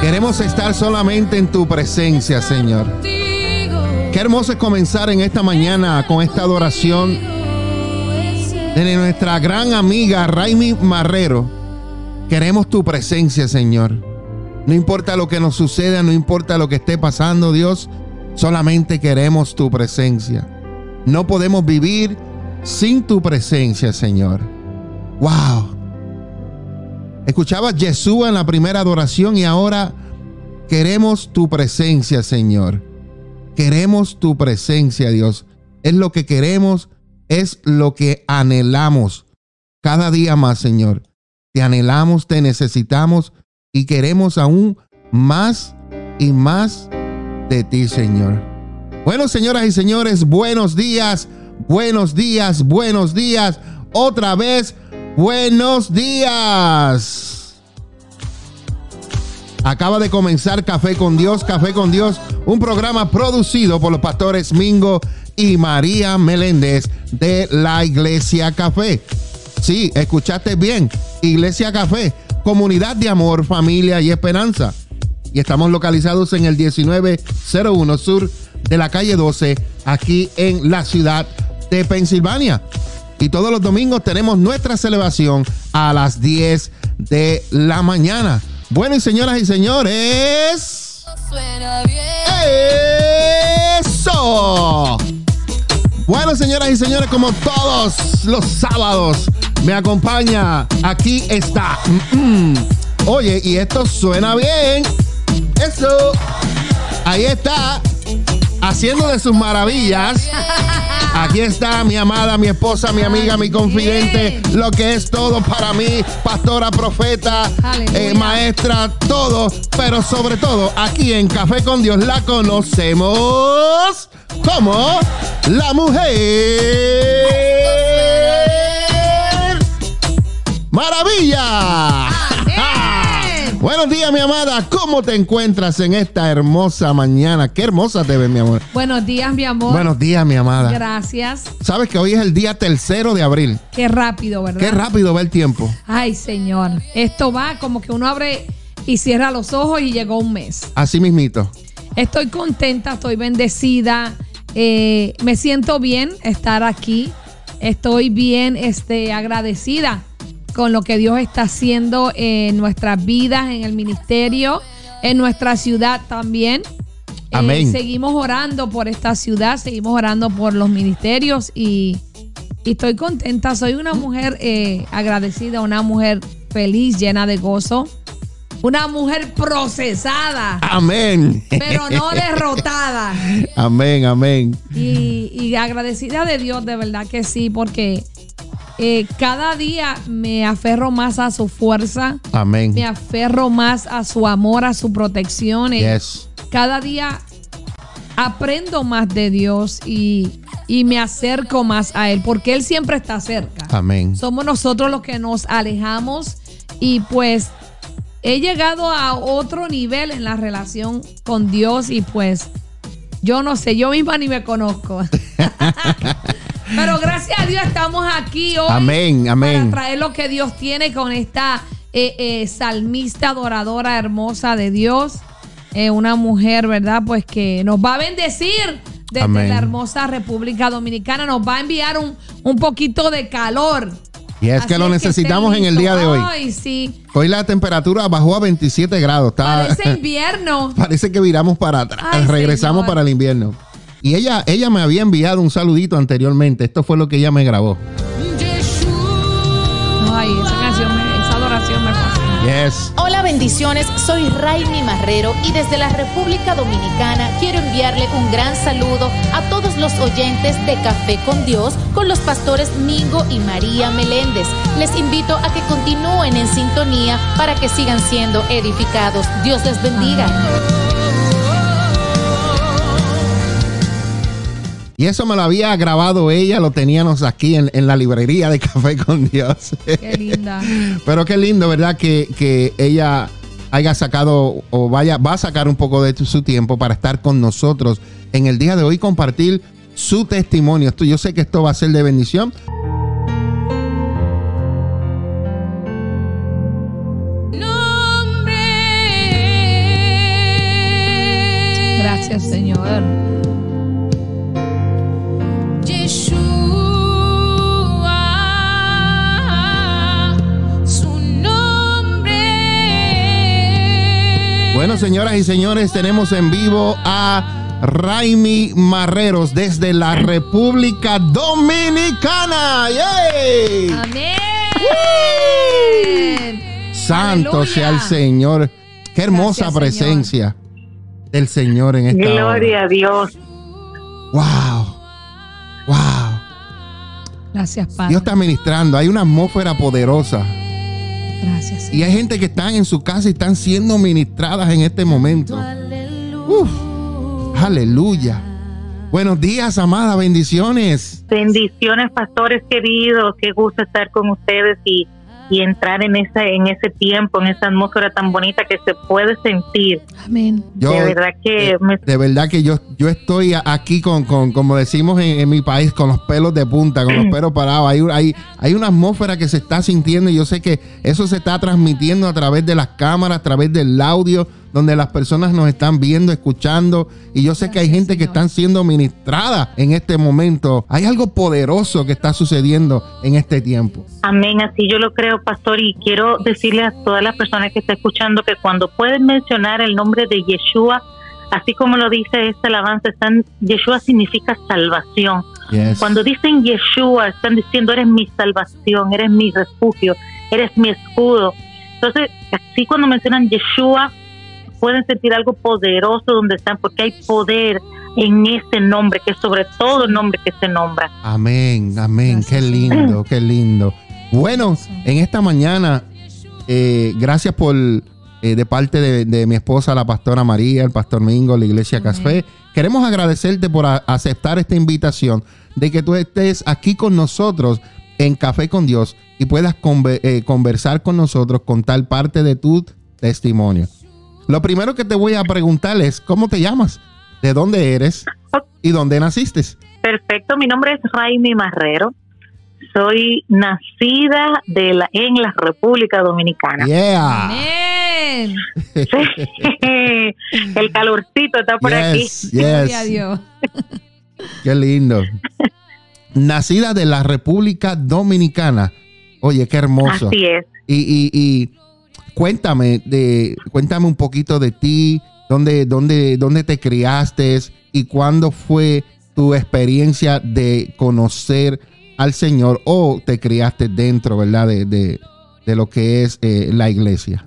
Queremos estar solamente en tu presencia, Señor. Qué hermoso es comenzar en esta mañana con esta adoración de nuestra gran amiga Raimi Marrero. Queremos tu presencia, Señor. No importa lo que nos suceda, no importa lo que esté pasando, Dios, solamente queremos tu presencia. No podemos vivir sin tu presencia, Señor. Wow. Escuchaba Jesús en la primera adoración y ahora queremos tu presencia, Señor. Queremos tu presencia, Dios. Es lo que queremos, es lo que anhelamos cada día más, Señor. Te anhelamos, te necesitamos y queremos aún más y más de ti, Señor. Bueno, señoras y señores, buenos días, buenos días, buenos días. Otra vez, buenos días. Acaba de comenzar Café con Dios, Café con Dios, un programa producido por los pastores Mingo y María Meléndez de la Iglesia Café. Sí, escuchaste bien, Iglesia Café, comunidad de amor, familia y esperanza. Y estamos localizados en el 1901 sur de la calle 12, aquí en la ciudad de Pensilvania. Y todos los domingos tenemos nuestra celebración a las 10 de la mañana. Bueno, y señoras y señores. ¡Eso! Bueno, señoras y señores, como todos los sábados, me acompaña. Aquí está. Mm, mm. Oye, y esto suena bien. Eso. Ahí está. Haciendo de sus maravillas. Aquí está mi amada, mi esposa, mi amiga, mi confidente, lo que es todo para mí, pastora, profeta, eh, maestra, todo, pero sobre todo aquí en Café con Dios la conocemos como la mujer maravilla. Buenos días, mi amada. ¿Cómo te encuentras en esta hermosa mañana? Qué hermosa te ves, mi amor. Buenos días, mi amor. Buenos días, mi amada. Gracias. Sabes que hoy es el día tercero de abril. Qué rápido, ¿verdad? Qué rápido va el tiempo. Ay, señor. Esto va como que uno abre y cierra los ojos y llegó un mes. Así mismito. Estoy contenta, estoy bendecida. eh, me siento bien estar aquí. Estoy bien este, agradecida con lo que Dios está haciendo en nuestras vidas, en el ministerio, en nuestra ciudad también. Eh, Amén. seguimos orando por esta ciudad, seguimos orando por los ministerios y, y estoy contenta. Soy una mujer eh, agradecida, una mujer feliz, llena de gozo, una mujer procesada, Amén. pero no derrotada. Amén, amén. Y, y agradecida de Dios, de verdad que sí, porque eh, cada día me aferro más a su fuerza, Amén. me aferro más a su amor, a su protección. eh, Yes. Cada día aprendo más de Dios y, y me acerco más a Él, porque Él siempre está cerca. Amén. Somos nosotros los que nos alejamos y pues he llegado a otro nivel en la relación con Dios y pues yo no sé, yo misma ni me conozco. Pero gracias a Dios estamos aquí hoy Amén, amén. para traer lo que Dios tiene con esta eh, eh, salmista adoradora hermosa de Dios. Eh, una mujer, ¿verdad? Pues que nos va a bendecir desde Amén. la hermosa República Dominicana. Nos va a enviar un, un poquito de calor. Y es que lo necesitamos en el día de hoy. Ay, sí. Hoy la temperatura bajó a 27 grados. Está, Parece invierno. parece que viramos para atrás. Regresamos Señor. para el invierno. Y ella, ella me había enviado un saludito anteriormente. Esto fue lo que ella me grabó. Ay, esa canción, me- esa adoración me fascina. Yes. Hola bendiciones, soy Raimi Marrero y desde la República Dominicana quiero enviarle un gran saludo a todos los oyentes de Café con Dios con los pastores Mingo y María Meléndez. Les invito a que continúen en sintonía para que sigan siendo edificados. Dios les bendiga. Y eso me lo había grabado ella, lo teníamos aquí en, la librería de Café con Dios. Qué linda. Pero qué lindo, ¿verdad? Que, que ella haya sacado o vaya, va a sacar un poco de su tiempo para estar con nosotros en el día de hoy, compartir su testimonio. Yo sé que esto va a ser de bendición. Señoras y señores, tenemos en vivo a Raimi Marreros desde la República Dominicana. ¡Yay! Amén. Santo sea el Señor. Qué hermosa presencia del Señor en esta Gloria a Dios. Wow. Wow. Gracias, Padre. Dios está ministrando. Hay una atmósfera poderosa. Gracias. Y hay gente que están en su casa y están siendo ministradas en este momento. aleluya. Buenos días, amada, bendiciones. Bendiciones, pastores queridos. Qué gusto estar con ustedes y y entrar en esa en ese tiempo, en esa atmósfera tan bonita que se puede sentir. Amén. de verdad que de, verdad que yo yo estoy aquí con, con como decimos en, mi país con los pelos de punta, con los pelos parados. Hay, hay hay una atmósfera que se está sintiendo y yo sé que eso se está transmitiendo a través de las cámaras, a través del audio donde las personas nos están viendo, escuchando, y yo sé que hay gente que están siendo ministrada en este momento. Hay algo poderoso que está sucediendo en este tiempo. Amén, así yo lo creo, pastor, y quiero decirle a todas las personas que están escuchando que cuando pueden mencionar el nombre de Yeshua, así como lo dice este alabanza, están, Yeshua significa salvación. Cuando dicen Yeshua, están diciendo, eres mi salvación, eres mi refugio, eres mi escudo. Entonces, así cuando mencionan Yeshua, pueden sentir algo poderoso donde están, porque hay poder en ese nombre, que es sobre todo el nombre que se nombra. Amén, amén, qué lindo, qué lindo. Bueno, en esta mañana, eh, gracias por, eh, de parte de, mi esposa, la pastora María, el pastor Mingo, la iglesia Café, queremos agradecerte por aceptar esta invitación de que tú estés aquí con nosotros en Café con Dios y puedas eh, conversar con nosotros, contar parte de tu testimonio. Lo primero que te voy a preguntar es, ¿cómo te llamas? ¿De dónde eres? ¿Y dónde naciste? Perfecto, mi nombre es Raimi Marrero. Soy nacida de la, en la República Dominicana. Yeah. El calorcito está por aquí. Yes. Qué lindo. Nacida de la República Dominicana. Oye, qué hermoso. Así es. Y, y cuéntame, de, cuéntame un poquito de ti, dónde, dónde, dónde te criaste y cuándo fue tu experiencia de conocer al Señor o te criaste dentro, ¿verdad? De, de, lo que es eh, la iglesia.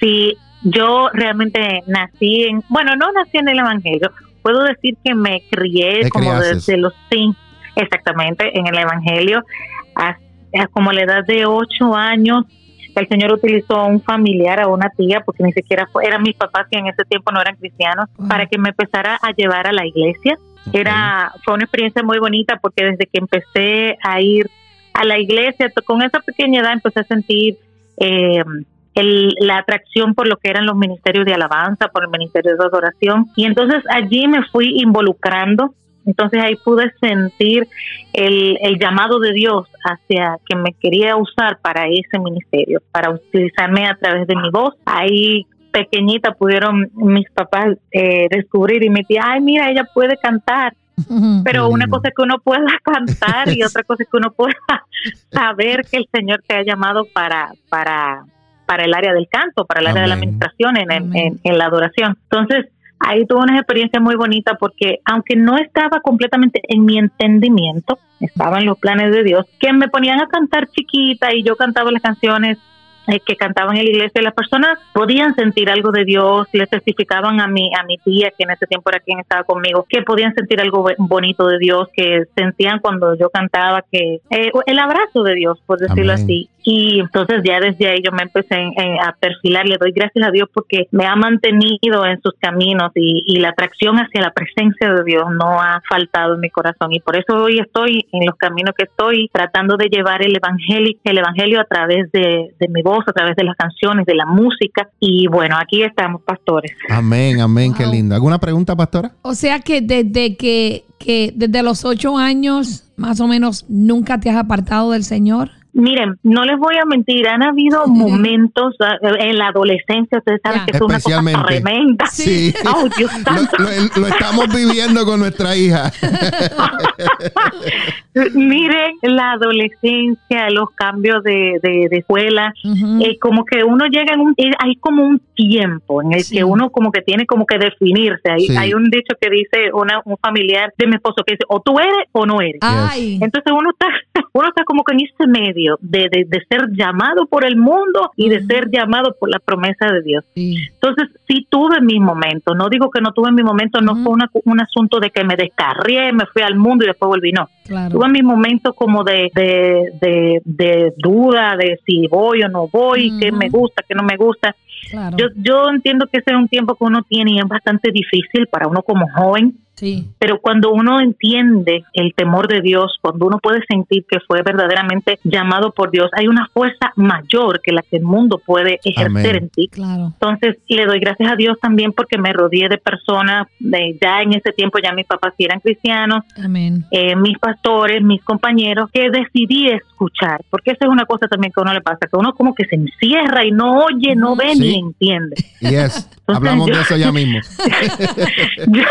Sí, yo realmente nací en, bueno, no nací en el Evangelio, puedo decir que me crié como desde los cinco, exactamente, en el Evangelio, como la edad de ocho años el Señor utilizó a un familiar, a una tía, porque ni siquiera fue, eran mis papás que en ese tiempo no eran cristianos, para que me empezara a llevar a la iglesia. Era, fue una experiencia muy bonita porque desde que empecé a ir a la iglesia, con esa pequeña edad empecé a sentir eh, la atracción por lo que eran los ministerios de alabanza, por el ministerio de adoración. Y entonces allí me fui involucrando entonces ahí pude sentir el, llamado de Dios hacia que me quería usar para ese ministerio, para utilizarme a través de mi voz. Ahí pequeñita pudieron mis papás eh, descubrir y me decir, ay, mira, ella puede cantar. Pero una cosa es que uno pueda cantar y otra cosa es que uno pueda saber que el Señor te ha llamado para, para, para el área del canto, para el área de la administración, en, en, en la adoración. Entonces, ahí tuve una experiencia muy bonita porque aunque no estaba completamente en mi entendimiento, estaba en los planes de Dios, que me ponían a cantar chiquita y yo cantaba las canciones eh, que cantaban en la iglesia y las personas podían sentir algo de Dios, le testificaban a mi, a mi tía, que en ese tiempo era quien estaba conmigo, que podían sentir algo bonito de Dios, que sentían cuando yo cantaba que eh, el abrazo de Dios, por decirlo así. Y entonces ya desde ahí yo me empecé a perfilar, le doy gracias a Dios porque me ha mantenido en sus caminos y, y la atracción hacia la presencia de Dios no ha faltado en mi corazón y por eso hoy estoy en los caminos que estoy tratando de llevar el evangelio, el evangelio a través de, de mi voz, a través de las canciones, de la música y bueno, aquí estamos pastores. Amén, amén, qué lindo. ¿Alguna pregunta, pastora? O sea que desde que, que desde los ocho años más o menos nunca te has apartado del Señor. Miren, no les voy a mentir, han habido momentos ah, en la adolescencia, ustedes saben que es una cosa tremenda. Sí, lo, estamos viviendo con nuestra hija. Miren, la adolescencia, los cambios de, de, escuela, eh, como que uno llega en un, eh, hay como un tiempo en el que uno como que tiene como que definirse. Hay, hay un dicho que dice una, un familiar de mi esposo que dice, o tú eres o no eres. Entonces uno está, uno está como que en ese medio de, de, ser llamado por el mundo y de ser llamado por la promesa de Dios. Entonces, sí tuve mis momentos, no digo que no tuve mi momento, no fue un asunto de que me descarrié, me fui al mundo y después volví, no. Tuve mis momentos como de, de, duda, de si voy o no voy, qué me gusta, qué no me gusta. Yo, yo entiendo que ese es un tiempo que uno tiene y es bastante difícil para uno como joven pero cuando uno entiende el temor de Dios, cuando uno puede sentir que fue verdaderamente llamado por Dios, hay una fuerza mayor que la que el mundo puede ejercer en ti. Entonces, le doy gracias a Dios también porque me rodeé de personas, de, ya en ese tiempo ya mis papás eran cristianos, eh, mis pastores, mis compañeros, que decidí escuchar, porque esa es una cosa también que a uno le pasa, que uno como que se encierra y no oye, no ve ni entiende. Yes. Hablamos de eso ya mismo. Yo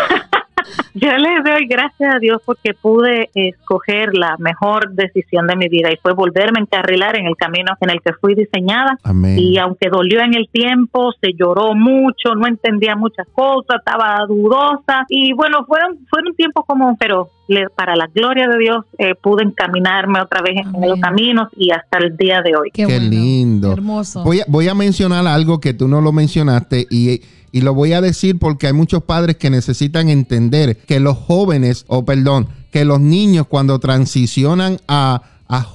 les doy gracias a Dios porque pude escoger la mejor decisión de mi vida y fue volverme a encarrilar en el camino en el que fui diseñada. Y aunque dolió en el tiempo, se lloró mucho, no entendía muchas cosas, estaba dudosa y bueno, fueron fueron tiempos como, pero para la gloria de Dios eh, pude encaminarme otra vez en los caminos y hasta el día de hoy. Qué, lindo. hermoso. Voy a, voy a mencionar algo que tú no lo mencionaste y y lo voy a decir porque hay muchos padres que necesitan entender que los jóvenes, o perdón, que los niños cuando transicionan a,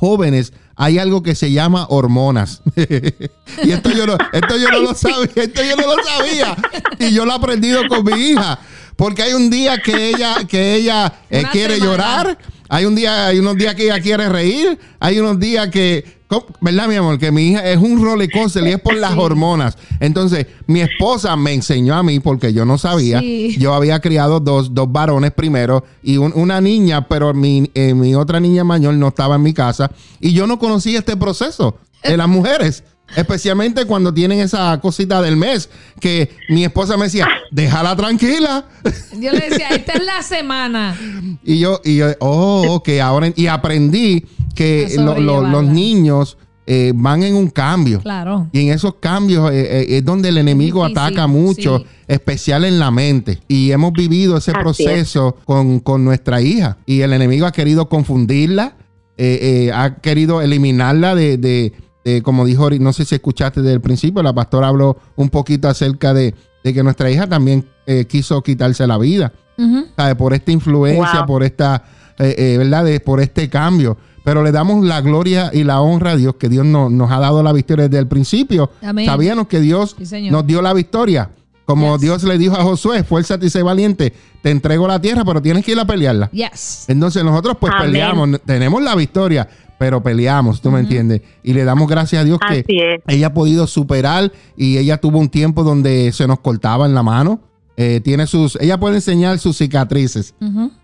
jóvenes, hay algo que se llama hormonas. y esto yo, no, esto yo no lo sabía, esto yo no lo sabía. Y yo lo he aprendido con mi hija. Porque hay un día que ella, que ella eh, quiere llorar, hay un día, hay unos días que ella quiere reír, hay unos días que ¿Verdad, mi amor? Que mi hija es un coaster y es por las hormonas. Entonces, mi esposa me enseñó a mí, porque yo no sabía. Yo había criado dos, dos varones primero y una niña, pero mi, eh, mi otra niña mayor no estaba en mi casa. Y yo no conocía este proceso de las mujeres. Especialmente cuando tienen esa cosita del mes, que mi esposa me decía, déjala tranquila. Yo le decía, esta es la semana. Y yo, y yo, oh, ok, ahora, y aprendí que los niños eh, van en un cambio. Claro. Y en esos cambios eh, eh, es donde el enemigo ataca mucho, especial en la mente. Y hemos vivido ese proceso con, con, nuestra hija. Y el enemigo ha querido confundirla, ha querido eliminarla de, de, como dijo, no sé si escuchaste desde el principio, la pastora habló un poquito acerca de, de que nuestra hija también quiso quitarse la vida. Por esta influencia, por esta, ¿verdad? por este cambio pero le damos la gloria y la honra a Dios, que Dios nos ha dado la victoria desde el principio. Sabíamos que Dios nos dio la victoria. Como Dios le dijo a Josué, fuérzate y sé valiente, te entrego la tierra, pero tienes que ir a pelearla. Entonces nosotros pues peleamos, tenemos la victoria, pero peleamos, ¿tú me entiendes? Y le damos gracias a Dios que ella ha podido superar y ella tuvo un tiempo donde se nos cortaba en la mano. Eh, tiene sus, ella puede enseñar sus cicatrices.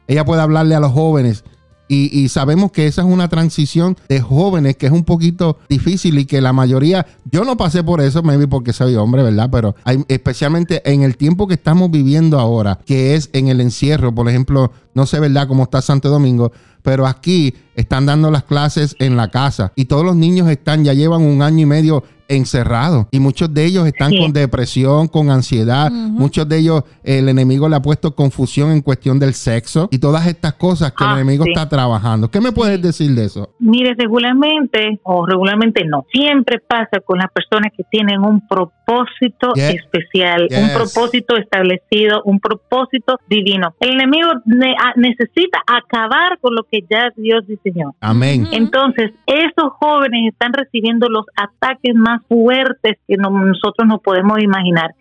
Ella puede hablarle a los jóvenes y, sabemos que esa es una transición de jóvenes que es un poquito difícil y que la mayoría, yo no pasé por eso, maybe porque soy hombre, ¿verdad? Pero especialmente en el tiempo que estamos viviendo ahora, que es en el encierro, por ejemplo, no sé, ¿verdad?, cómo está Santo Domingo, pero aquí están dando las clases en la casa y todos los niños están, ya llevan un año y medio encerrados y muchos de ellos están con depresión, con ansiedad, muchos de ellos el enemigo le ha puesto confusión en cuestión del sexo y todas estas cosas que el ah, enemigo está trabajando. ¿Qué me puedes decir de eso? Mire, regularmente o regularmente no, siempre pasa con las personas que tienen un propósito especial, un propósito establecido, un propósito divino. El enemigo necesita acabar con lo que ya Dios diseñó. Amén. Entonces, esos jóvenes están recibiendo los ataques más fuertes que nosotros no podemos imaginar.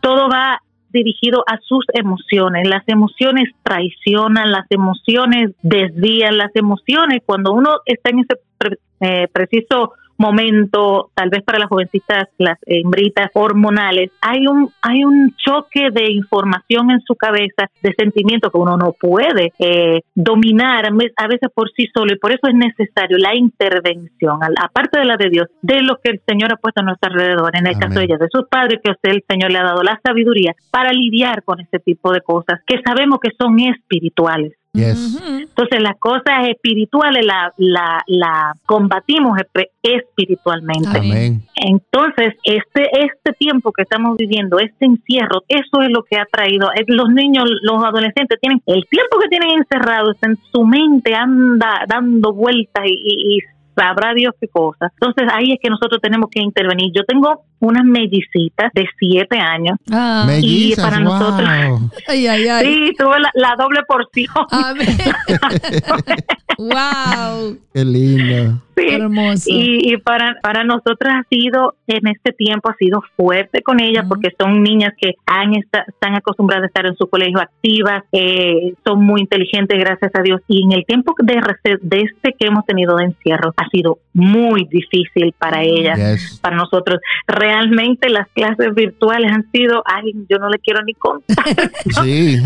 Todo va dirigido a sus emociones. Las emociones traicionan, las emociones desvían, las emociones, cuando uno está en ese eh, preciso momento, tal vez para las jovencitas, las hembritas hormonales, hay un, hay un choque de información en su cabeza, de sentimiento que uno no puede eh, dominar a veces por sí solo y por eso es necesario la intervención, aparte de la de Dios, de lo que el Señor ha puesto a nuestro alrededor, en el caso de ella, de sus padres, que usted el Señor le ha dado la sabiduría para lidiar con este tipo de cosas que sabemos que son espirituales. Entonces las cosas espirituales la, la, la combatimos espiritualmente. Entonces este, este tiempo que estamos viviendo, este encierro, eso es lo que ha traído. Los niños, los adolescentes tienen el tiempo que tienen encerrados en su mente anda dando vueltas y, y sabrá Dios qué cosa. Entonces ahí es que nosotros tenemos que intervenir. Yo tengo unas mellicitas de siete años. Ah. y para nosotros. Ay, ay, ay. Sí, tuve la, doble porción. wow. Qué lindo. Hermoso. Y, para, para nosotras ha sido, en este tiempo, ha sido fuerte con ellas porque son niñas que han están acostumbradas a estar en su colegio activas, eh, son muy inteligentes, gracias a Dios. Y en el tiempo de, de este que hemos tenido de encierro, ha sido muy difícil para ellas, para nosotros realmente las clases virtuales han sido, ay, yo no le quiero ni contar. Sí.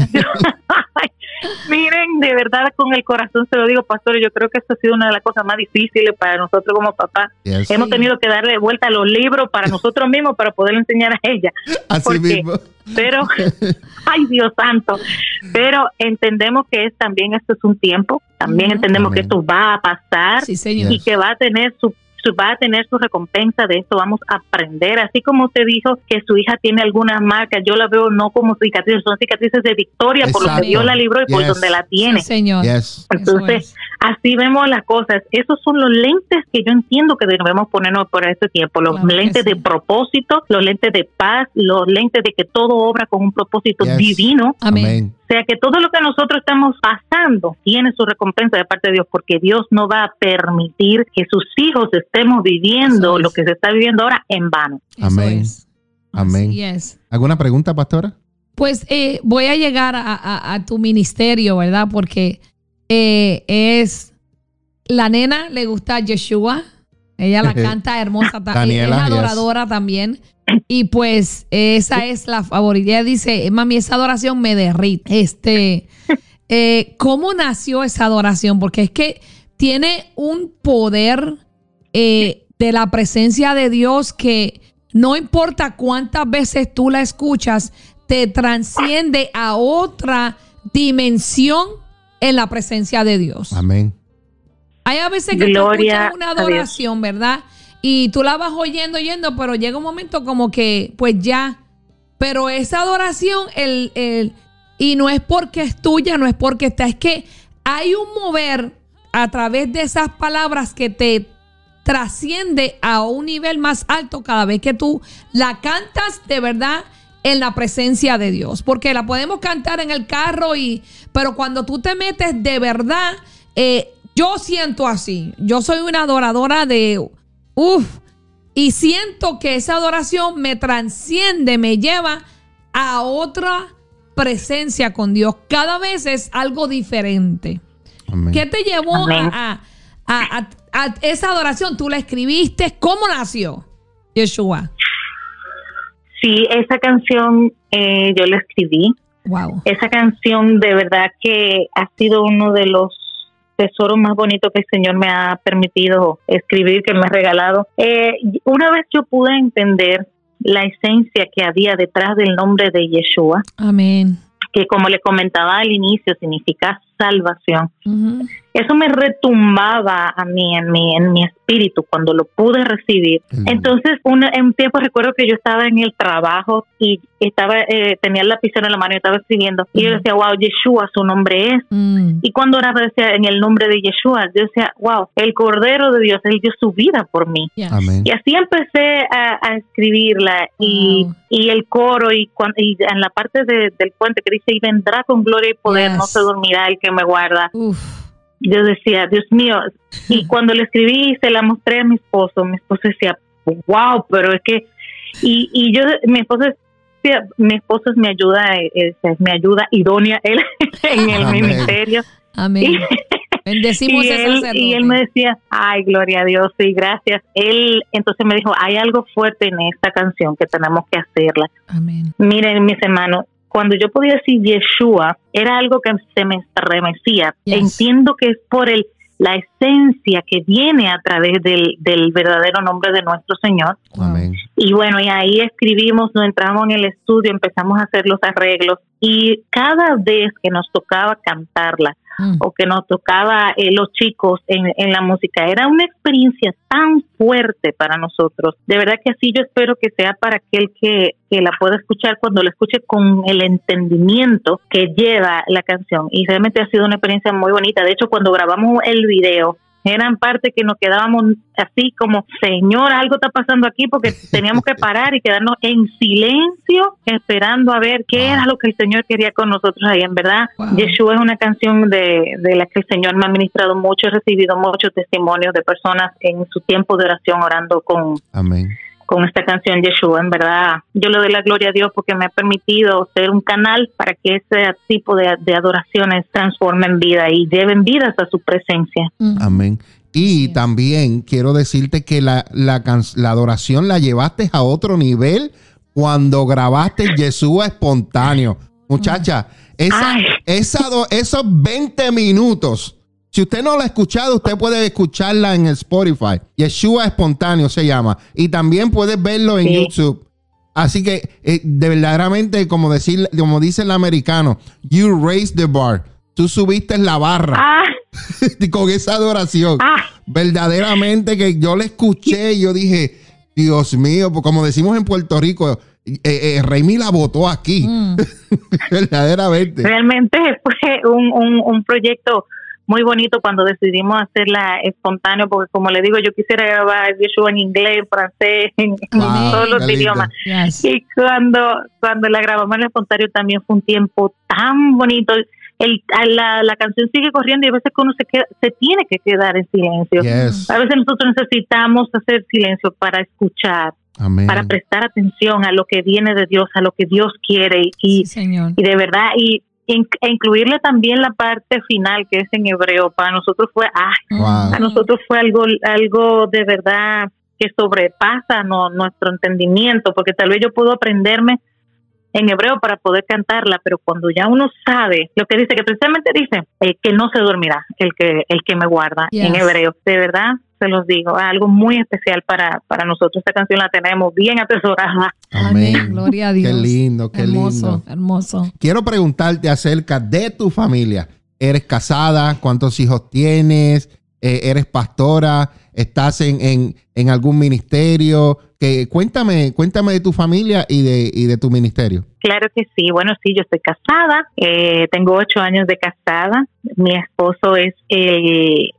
miren, de verdad con el corazón se lo digo, pastor, yo creo que esto ha sido una de las cosas más difíciles para nosotros como papás. Hemos tenido que darle vuelta a los libros para nosotros mismos para poder enseñar a ella. Así mismo. Pero, ay Dios santo, pero entendemos que es también esto es un tiempo, también entendemos que esto va a pasar y que va a tener su va a tener su recompensa de esto, vamos a aprender, así como usted dijo que su hija tiene algunas marcas, yo la veo no como cicatrices, son cicatrices de victoria por lo que Dios la libró y por donde la tiene. señor. Entonces, así vemos las cosas. Esos son los lentes que yo entiendo que debemos ponernos por este tiempo, los lentes de propósito, los lentes de paz, los lentes de que todo obra con un propósito divino. Amén. O sea que todo lo que nosotros estamos pasando tiene su recompensa de parte de Dios, porque Dios no va a permitir que sus hijos estemos viviendo lo que se está viviendo ahora en vano. Amén. Amén. ¿Alguna pregunta, pastora? Pues eh, voy a llegar a, tu ministerio, ¿verdad? Porque eh, es la nena, le gusta Yeshua. Ella la canta hermosa, también es adoradora también. Y pues esa es la favorita. Ella dice, mami, esa adoración me derrite. Este, eh, ¿cómo nació esa adoración? Porque es que tiene un poder eh, de la presencia de Dios que no importa cuántas veces tú la escuchas, te transciende a otra dimensión en la presencia de Dios. Amén. Hay a veces que tú escuchas una adoración, ¿verdad? Y tú la vas oyendo, oyendo, pero llega un momento como que, pues ya. Pero esa adoración, el, el, y no es porque es tuya, no es porque está, es que hay un mover a través de esas palabras que te trasciende a un nivel más alto cada vez que tú la cantas de verdad en la presencia de Dios. Porque la podemos cantar en el carro y, pero cuando tú te metes de verdad, eh, yo siento así. Yo soy una adoradora de Uf, y siento que esa adoración me transciende, me lleva a otra presencia con Dios. Cada vez es algo diferente. ¿Qué te llevó a, esa adoración? ¿Tú la escribiste? ¿Cómo nació Yeshua? Sí, esa canción eh, yo la escribí. Wow. Esa canción de verdad que ha sido uno de los tesoro más bonito que el Señor me ha permitido escribir, que me ha regalado. Eh, una vez yo pude entender la esencia que había detrás del nombre de Yeshua. Amén. Que como le comentaba al inicio, significa salvación. Eso me retumbaba a mí, en mi, en mi espíritu, cuando lo pude recibir. Entonces, un, en un tiempo recuerdo que yo estaba en el trabajo y estaba eh, tenía el lapicero en la mano y estaba escribiendo. Y yo decía, wow, Yeshua, su nombre es. Mm. Y cuando oraba decía, en el nombre de Yeshua, yo decía, wow, el Cordero de Dios, Él dio su vida por mí. Y así empecé a, escribirla y, y, el coro y, y en la parte del puente que dice, y vendrá con gloria y poder, no se dormirá el que me guarda yo decía, Dios mío, y cuando le escribí y se la mostré a mi esposo, mi esposo decía, wow, pero es que, y, y yo, mi esposo decía, mi esposo es mi ayuda, es, mi ayuda idónea él en el ministerio. Amén. Bendecimos y, él, y él me decía, ay, gloria a Dios, y gracias. Él entonces me dijo, hay algo fuerte en esta canción que tenemos que hacerla. Amén. Miren, mis hermanos, cuando yo podía decir Yeshua, era algo que se me estremecía. Entiendo que es por el la esencia que viene a través del, del verdadero nombre de nuestro Señor. Y bueno, y ahí escribimos, nos entramos en el estudio, empezamos a hacer los arreglos y cada vez que nos tocaba cantarla, Mm. o que nos tocaba eh, los chicos en, en, la música. Era una experiencia tan fuerte para nosotros. De verdad que así yo espero que sea para aquel que, que la pueda escuchar cuando la escuche con el entendimiento que lleva la canción. Y realmente ha sido una experiencia muy bonita. De hecho, cuando grabamos el video, eran parte que nos quedábamos así como, Señor, algo está pasando aquí porque teníamos que parar y quedarnos en silencio esperando a ver qué era lo que el Señor quería con nosotros ahí. En verdad, Yeshua es una canción de, de la que el Señor me ha ministrado mucho, he recibido muchos testimonios de personas en su tiempo de oración orando con... Amén con esta canción Yeshua. En verdad, yo le doy la gloria a Dios porque me ha permitido ser un canal para que ese tipo de, adoraciones transformen vida y lleven vidas a su presencia. Amén. Y también quiero decirte que la, la, la, adoración la llevaste a otro nivel cuando grabaste Yeshua espontáneo. Muchacha, esa, esa, esos 20 minutos si usted no la ha escuchado, usted puede escucharla en Spotify. Yeshua Espontáneo se llama. Y también puedes verlo en YouTube. Así que, eh, de verdaderamente, como, decir, como dice el americano, you raised the bar. Tú subiste la barra ah. con esa adoración. Ah. Verdaderamente que yo la escuché y yo dije, Dios mío, pues como decimos en Puerto Rico, eh, eh la votó aquí. Mm. Verdaderamente. Realmente fue un, un, un proyecto muy bonito cuando decidimos hacerla espontáneo, porque como le digo, yo quisiera grabar Yeshua en inglés, en francés, en, todos los idiomas. Y cuando, cuando la grabamos en espontáneo también fue un tiempo tan bonito. El, la, la canción sigue corriendo y a veces uno se, se tiene que quedar en silencio. A veces nosotros necesitamos hacer silencio para escuchar. para prestar atención a lo que viene de Dios, a lo que Dios quiere y, y de verdad y e incluirle también la parte final que es en hebreo para nosotros fue ah, a nosotros fue algo algo de verdad que sobrepasa nuestro entendimiento porque tal vez yo puedo aprenderme en hebreo para poder cantarla pero cuando ya uno sabe lo que dice que precisamente dice eh, que no se dormirá el que el que me guarda en hebreo de verdad se los digo, algo muy especial para, para nosotros. Esta canción la tenemos bien atesorada. Amén. Gloria a Dios. Qué lindo, qué hermoso, lindo. Hermoso. Quiero preguntarte acerca de tu familia. ¿Eres casada? ¿Cuántos hijos tienes? Eh, ¿Eres pastora? ¿Estás en, en, en algún ministerio? Que, cuéntame, cuéntame de tu familia y de, y de tu ministerio. Claro que sí. Bueno, sí, yo estoy casada. Eh, tengo ocho años de casada. Mi esposo es el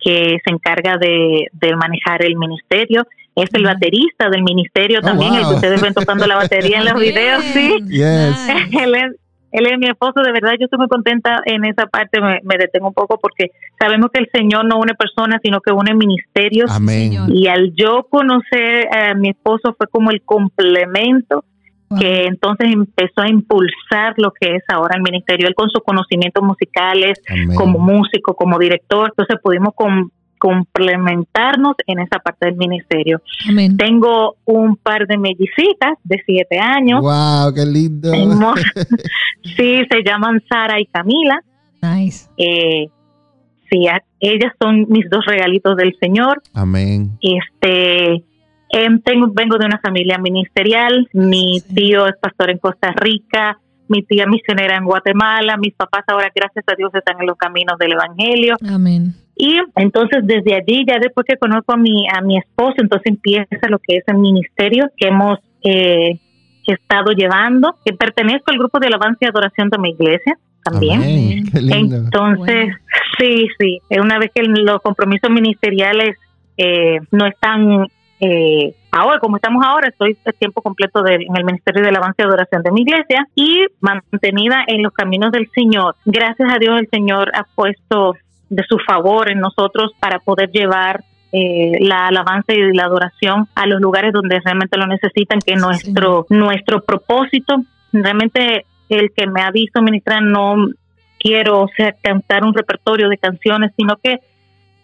que se encarga de, manejar el ministerio. Es el baterista del ministerio oh, también, el que ustedes ven tocando la batería en los videos, sí. él, es, mi esposo, de verdad yo estoy muy contenta en esa parte, me, detengo un poco porque sabemos que el Señor no une personas, sino que une ministerios. Y al yo conocer a mi esposo fue como el complemento que entonces empezó a impulsar lo que es ahora el ministerio, él con sus conocimientos musicales, como músico, como director, entonces pudimos complementarnos en esa parte del ministerio. Tengo un par de mellicitas de siete años. ¡Wow! ¡Qué lindo! sí, se llaman Sara y Camila. Nice. Eh, sí, ellas son mis dos regalitos del Señor. Amén. Este, Em, tengo, vengo de una familia ministerial, mi tío es pastor en Costa Rica, mi tía misionera en Guatemala, mis papás ahora, gracias a Dios, están en los caminos del Evangelio. Amén. Y entonces desde allí, ya después que conozco a mi, a mi esposo, entonces empieza lo que es el ministerio que hemos eh, estado llevando, que pertenezco al grupo de alabanza y adoración de mi iglesia también. Entonces, sí, sí, una vez que los compromisos ministeriales eh, no están eh, ahora, como estamos ahora, estoy el tiempo completo en el Ministerio de Alabanza y Adoración de mi iglesia y mantenida en los caminos del Señor. Gracias a Dios el Señor ha puesto de su favor en nosotros para poder llevar eh, la alabanza y la adoración a los lugares donde realmente lo necesitan, que nuestro, nuestro propósito, realmente el que me ha visto ministrar no quiero o sea, cantar un repertorio de canciones, sino que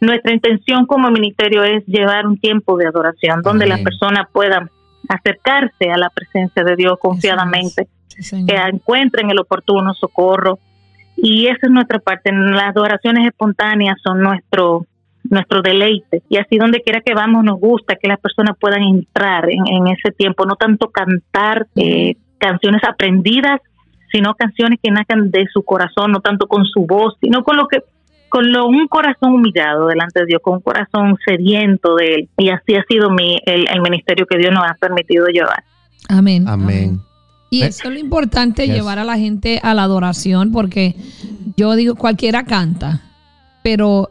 nuestra intención como ministerio es llevar un tiempo de adoración donde la persona pueda acercarse a la presencia de Dios confiadamente, que encuentren el oportuno socorro. Y esa es nuestra parte. Las adoraciones espontáneas son nuestro nuestro deleite. Y así donde quiera que vamos nos gusta que las personas puedan entrar en, ese tiempo, no tanto cantar eh, canciones aprendidas, sino canciones que nazcan de su corazón, no tanto con su voz, sino con lo que con lo, un corazón humillado delante de Dios, con un corazón sediento de Él. Y así ha sido mi, el, ministerio que Dios nos ha permitido llevar. Amén. Amén. Y eso es lo importante, llevar a la gente a la adoración, porque yo digo, cualquiera canta, pero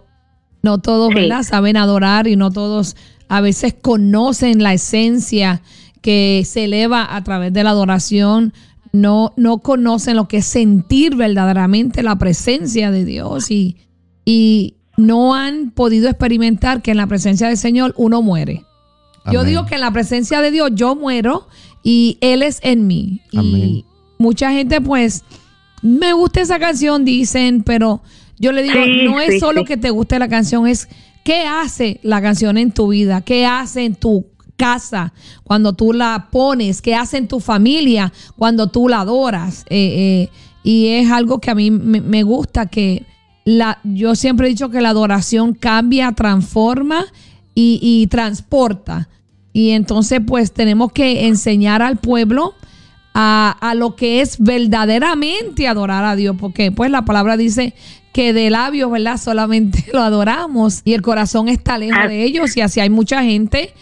no todos saben adorar y no todos a veces conocen la esencia que se eleva a través de la adoración. No, no conocen lo que es sentir verdaderamente la presencia de Dios y, y no han podido experimentar que en la presencia del Señor uno muere. Yo digo que en la presencia de Dios yo muero y Él es en mí. Y mucha gente pues, me gusta esa canción, dicen, pero yo le digo, no es solo que te guste la canción, es qué hace la canción en tu vida, qué hace en tu casa cuando tú la pones, qué hace en tu familia cuando tú la adoras. Eh, eh, y es algo que a mí me gusta que la, yo siempre he dicho que la adoración cambia, transforma y, transporta. Y entonces pues tenemos que enseñar al pueblo a, lo que es verdaderamente adorar a Dios, porque pues la palabra dice que de labios, ¿verdad? Solamente lo adoramos y el corazón está lejos de ellos y así hay mucha gente.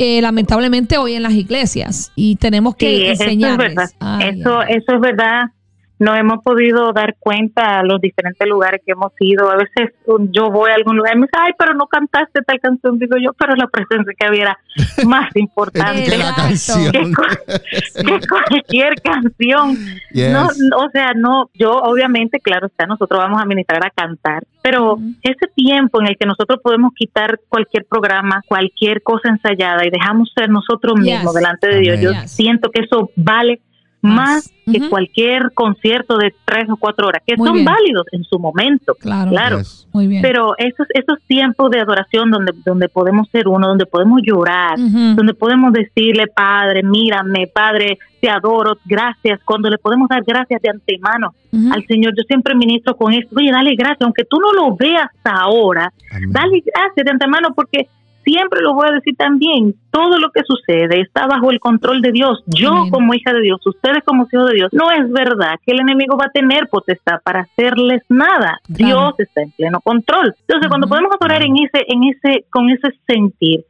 Eh, lamentablemente hoy en las iglesias y tenemos que enseñarles. eso, eso es verdad no hemos podido dar cuenta a los diferentes lugares que hemos ido. A veces yo voy a algún lugar y me dice, ay, pero no cantaste tal canción. Digo yo, pero la presencia que había era más importante que, la canción. que, cualquier canción. No, o sea, no, yo obviamente, claro está, nosotros vamos a ministrar a cantar, pero ese tiempo en el que nosotros podemos quitar cualquier programa, cualquier cosa ensayada y dejamos ser nosotros mismos delante de Dios, yo siento que eso vale más, que cualquier concierto de tres o cuatro horas, que son válidos en su momento, claro, claro. Muy bien. pero esos, esos tiempos de adoración donde, donde podemos ser uno, donde podemos llorar, donde podemos decirle, Padre, mírame, Padre, te adoro, gracias, cuando le podemos dar gracias de antemano al Señor, yo siempre ministro con esto, oye, dale gracias, aunque tú no lo veas ahora, dale gracias de antemano porque siempre lo voy a decir también, todo lo que sucede está bajo el control de Dios. Yo como hija de Dios, ustedes como hijos de Dios, no es verdad que el enemigo va a tener potestad para hacerles nada. Dios está en pleno control. Entonces, cuando podemos adorar en ese, en ese, con ese sentir,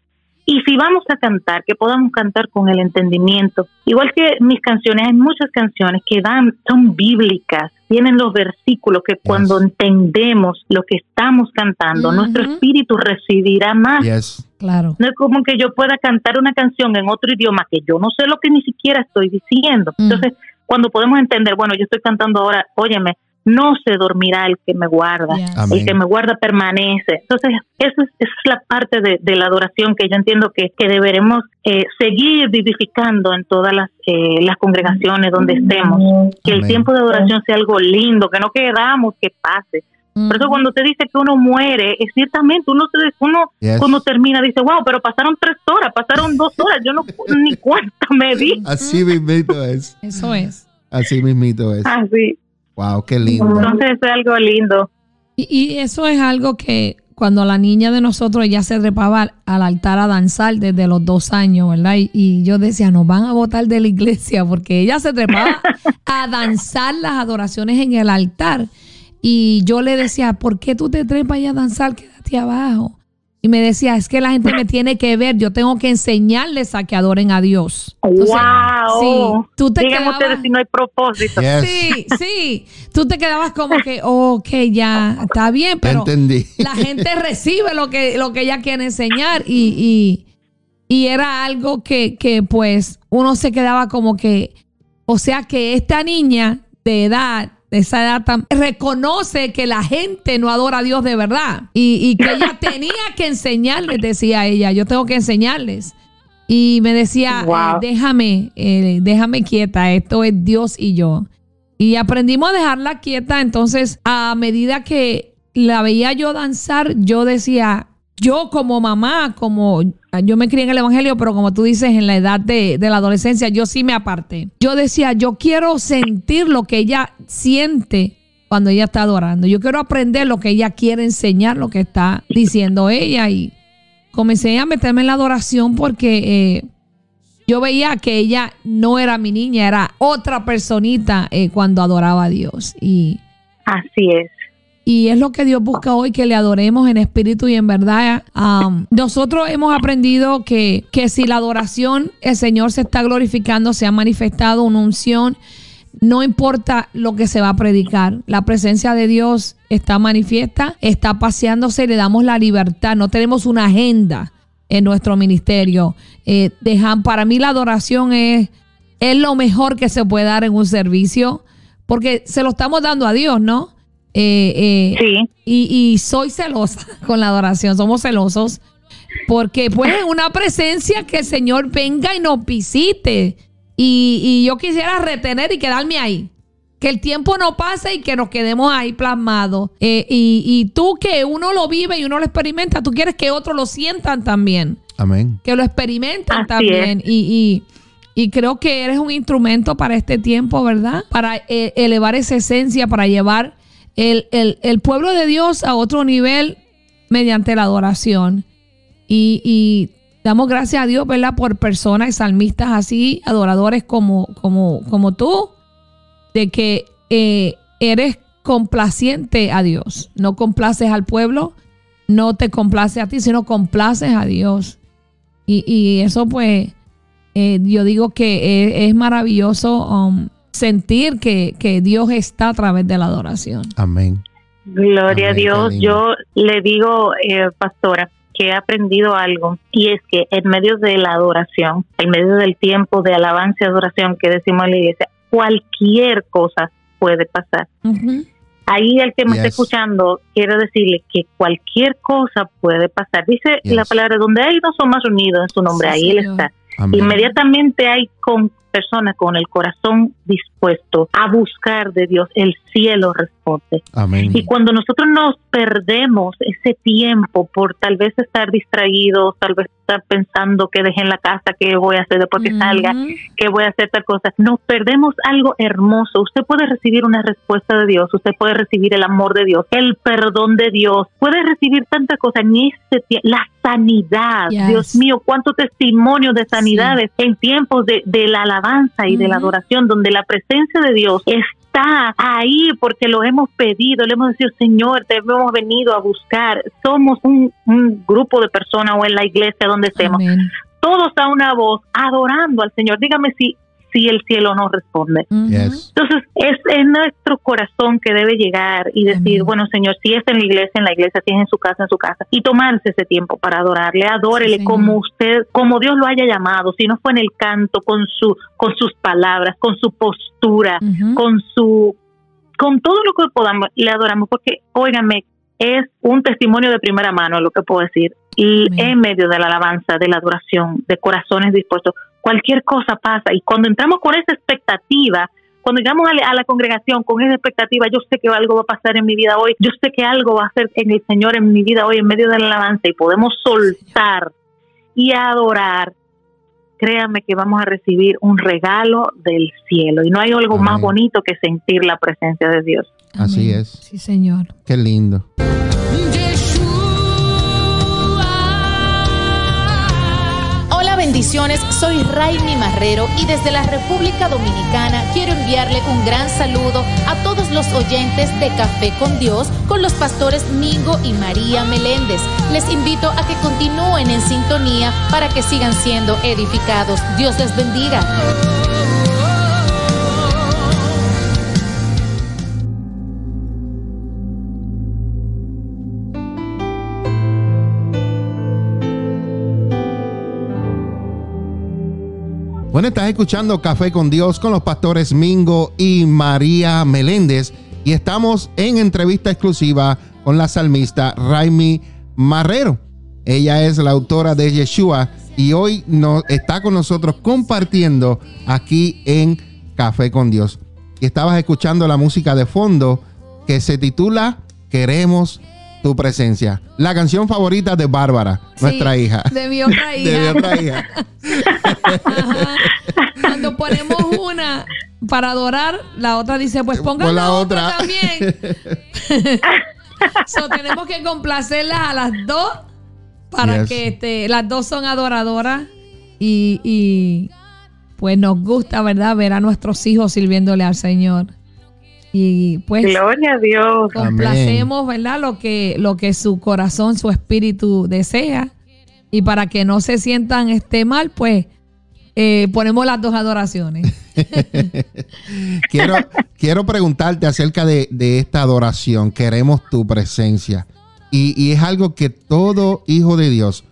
y si vamos a cantar, que podamos cantar con el entendimiento. Igual que mis canciones, hay muchas canciones que dan, son bíblicas, tienen los versículos que cuando entendemos lo que estamos cantando, nuestro espíritu recibirá más. Claro. No es como que yo pueda cantar una canción en otro idioma que yo no sé lo que ni siquiera estoy diciendo. Entonces, cuando podemos entender, bueno, yo estoy cantando ahora, óyeme, no se dormirá el que me guarda, el que me guarda permanece. Entonces, esa es, la parte de, la adoración que yo entiendo que, deberemos eh, seguir vivificando en todas las, eh, las congregaciones donde estemos. Que el tiempo de adoración sea algo lindo, que no quedamos que pase. Por eso cuando te dice que uno muere, es ciertamente uno, se, uno cuando termina dice, wow, pero pasaron tres horas, pasaron dos horas, yo no ni cuenta me di. Así mismito es. Eso es. Así mismito es. Así. Wow, qué lindo. Entonces es algo lindo. Y, eso es algo que cuando la niña de nosotros ya se trepaba al altar a danzar desde los dos años, ¿verdad? Y, yo decía, nos van a votar de la iglesia porque ella se trepaba a danzar las adoraciones en el altar. Y yo le decía, ¿por qué tú te trepas a danzar? Quédate abajo. Y me decía, es que la gente me tiene que ver, yo tengo que enseñarles a que adoren a Dios. ¡Wow! Sí, tú te quedabas, ustedes si no hay propósito. Sí, sí. Tú te quedabas como que, ok, ya, está bien, pero la gente recibe lo que, lo que ella quiere enseñar y, y, y era algo que, que pues uno se quedaba como que, o sea que esta niña de edad esa edad reconoce que la gente no adora a Dios de verdad y, que ella tenía que enseñarles, decía ella, yo tengo que enseñarles. Y me decía, eh, déjame, eh, déjame quieta, esto es Dios y yo. Y aprendimos a dejarla quieta, entonces a medida que la veía yo danzar, yo decía, yo como mamá, como yo me crié en el Evangelio, pero como tú dices, en la edad de, la adolescencia, yo sí me aparté. Yo decía, yo quiero sentir lo que ella siente cuando ella está adorando. Yo quiero aprender lo que ella quiere enseñar, lo que está diciendo ella. Y comencé a meterme en la adoración porque eh, yo veía que ella no era mi niña, era otra personita eh, cuando adoraba a Dios. Y así es. Y es lo que Dios busca hoy, que le adoremos en espíritu y en verdad. nosotros hemos aprendido que, que si la adoración, el Señor se está glorificando, se ha manifestado una unción, no importa lo que se va a predicar, la presencia de Dios está manifiesta, está paseándose, le damos la libertad, no tenemos una agenda en nuestro ministerio. Eh, dejan, para mí la adoración es, es lo mejor que se puede dar en un servicio, porque se lo estamos dando a Dios, ¿no? Eh, eh, y, soy celosa con la adoración, somos celosos, porque pues es una presencia que el Señor venga y nos visite. Y, yo quisiera retener y quedarme ahí. Que el tiempo no pase y que nos quedemos ahí plasmados. Eh, y, tú que uno lo vive y uno lo experimenta, tú quieres que otros lo sientan también. Amén. Que lo experimenten también. Y, y, creo que eres un instrumento para este tiempo, ¿verdad? Para elevar esa esencia, para llevar el, pueblo de Dios a otro nivel mediante la adoración. Y, damos gracias a Dios, ¿verdad? Por personas y salmistas así, adoradores como, como, como tú, de que eh, eres complaciente a Dios. No complaces al pueblo, no te complace a ti, sino complaces a Dios. Y, eso pues, eh, yo digo que es, maravilloso um, sentir que, Dios está a través de la adoración. Amén. Gloria a Dios. Yo le digo, eh, pastora, que he aprendido algo y es que en medio de la adoración, en medio del tiempo de alabanza y adoración que decimos en la iglesia, cualquier cosa puede pasar. Ahí el que me está escuchando, quiero decirle que cualquier cosa puede pasar. Dice la palabra, donde hay dos más unidos en su nombre, ahí Él está. Inmediatamente hay con personas con el corazón dispuesto a buscar de Dios, el cielo responde. Y cuando nosotros nos perdemos ese tiempo por tal vez estar distraídos, tal vez estar pensando que dejen la casa, que voy a hacer después que salga, que voy a hacer tal cosa, nos perdemos algo hermoso. Usted puede recibir una respuesta de Dios, usted puede recibir el amor de Dios, el perdón de Dios, puede recibir tanta cosa en este tiempo, la sanidad. Dios mío, cuánto testimonio de sanidades en tiempos de, de la alabanza y de la adoración, donde la presencia de Dios está ahí porque lo hemos pedido, le hemos dicho, Señor, te hemos venido a buscar. Somos un, grupo de personas o en la iglesia donde estemos. Todos a una voz adorando al Señor. Dígame si si el cielo no responde. Entonces, es, en nuestro corazón que debe llegar y decir, bueno, Señor, si es en la iglesia, en la iglesia, si es en su casa, en su casa, y tomarse ese tiempo para adorarle, adórele como usted, como Dios lo haya llamado, si no fue en el canto, con su, con sus palabras, con su postura, con su, con todo lo que podamos, le adoramos, porque, óigame, es un testimonio de primera mano lo que puedo decir. Y en medio de la alabanza, de la adoración, de corazones dispuestos, cualquier cosa pasa. Y cuando entramos con esa expectativa, cuando llegamos a la, congregación con esa expectativa, yo sé que algo va a pasar en mi vida hoy, yo sé que algo va a hacer en el Señor en mi vida hoy en medio de la alabanza y podemos soltar y adorar, créame que vamos a recibir un regalo del cielo. Y no hay algo más bonito que sentir la presencia de Dios. Así es. Sí, Señor. Qué lindo. Soy Raimi Marrero y desde la República Dominicana quiero enviarle un gran saludo a todos los oyentes de Café con Dios con los pastores Mingo y María Meléndez. Les invito a que continúen en sintonía para que sigan siendo edificados. Dios les bendiga. Bueno, estás escuchando Café con Dios con los pastores Mingo y María Meléndez y estamos en entrevista exclusiva con la salmista Raimi Marrero. Ella es la autora de Yeshua y hoy no, está con nosotros compartiendo aquí en Café con Dios. Y estabas escuchando la música de fondo que se titula Queremos tu presencia. La canción favorita de Bárbara, nuestra hija. De mi otra hija. de mi otra hija. Cuando ponemos una para adorar, la otra dice, pues pongan la, otra. también. so, tenemos que complacerlas a las dos para que este, las dos son adoradoras y, y pues nos gusta, ¿verdad? Ver a nuestros hijos sirviéndole al Señor. Y pues Gloria a Dios. Complacemos, ¿verdad? Lo que, lo que su corazón, su espíritu desea. Y para que no se sientan este mal, pues eh, ponemos las dos adoraciones. quiero, quiero preguntarte acerca de, esta adoración. Queremos tu presencia. Y, y, es algo que todo hijo de Dios,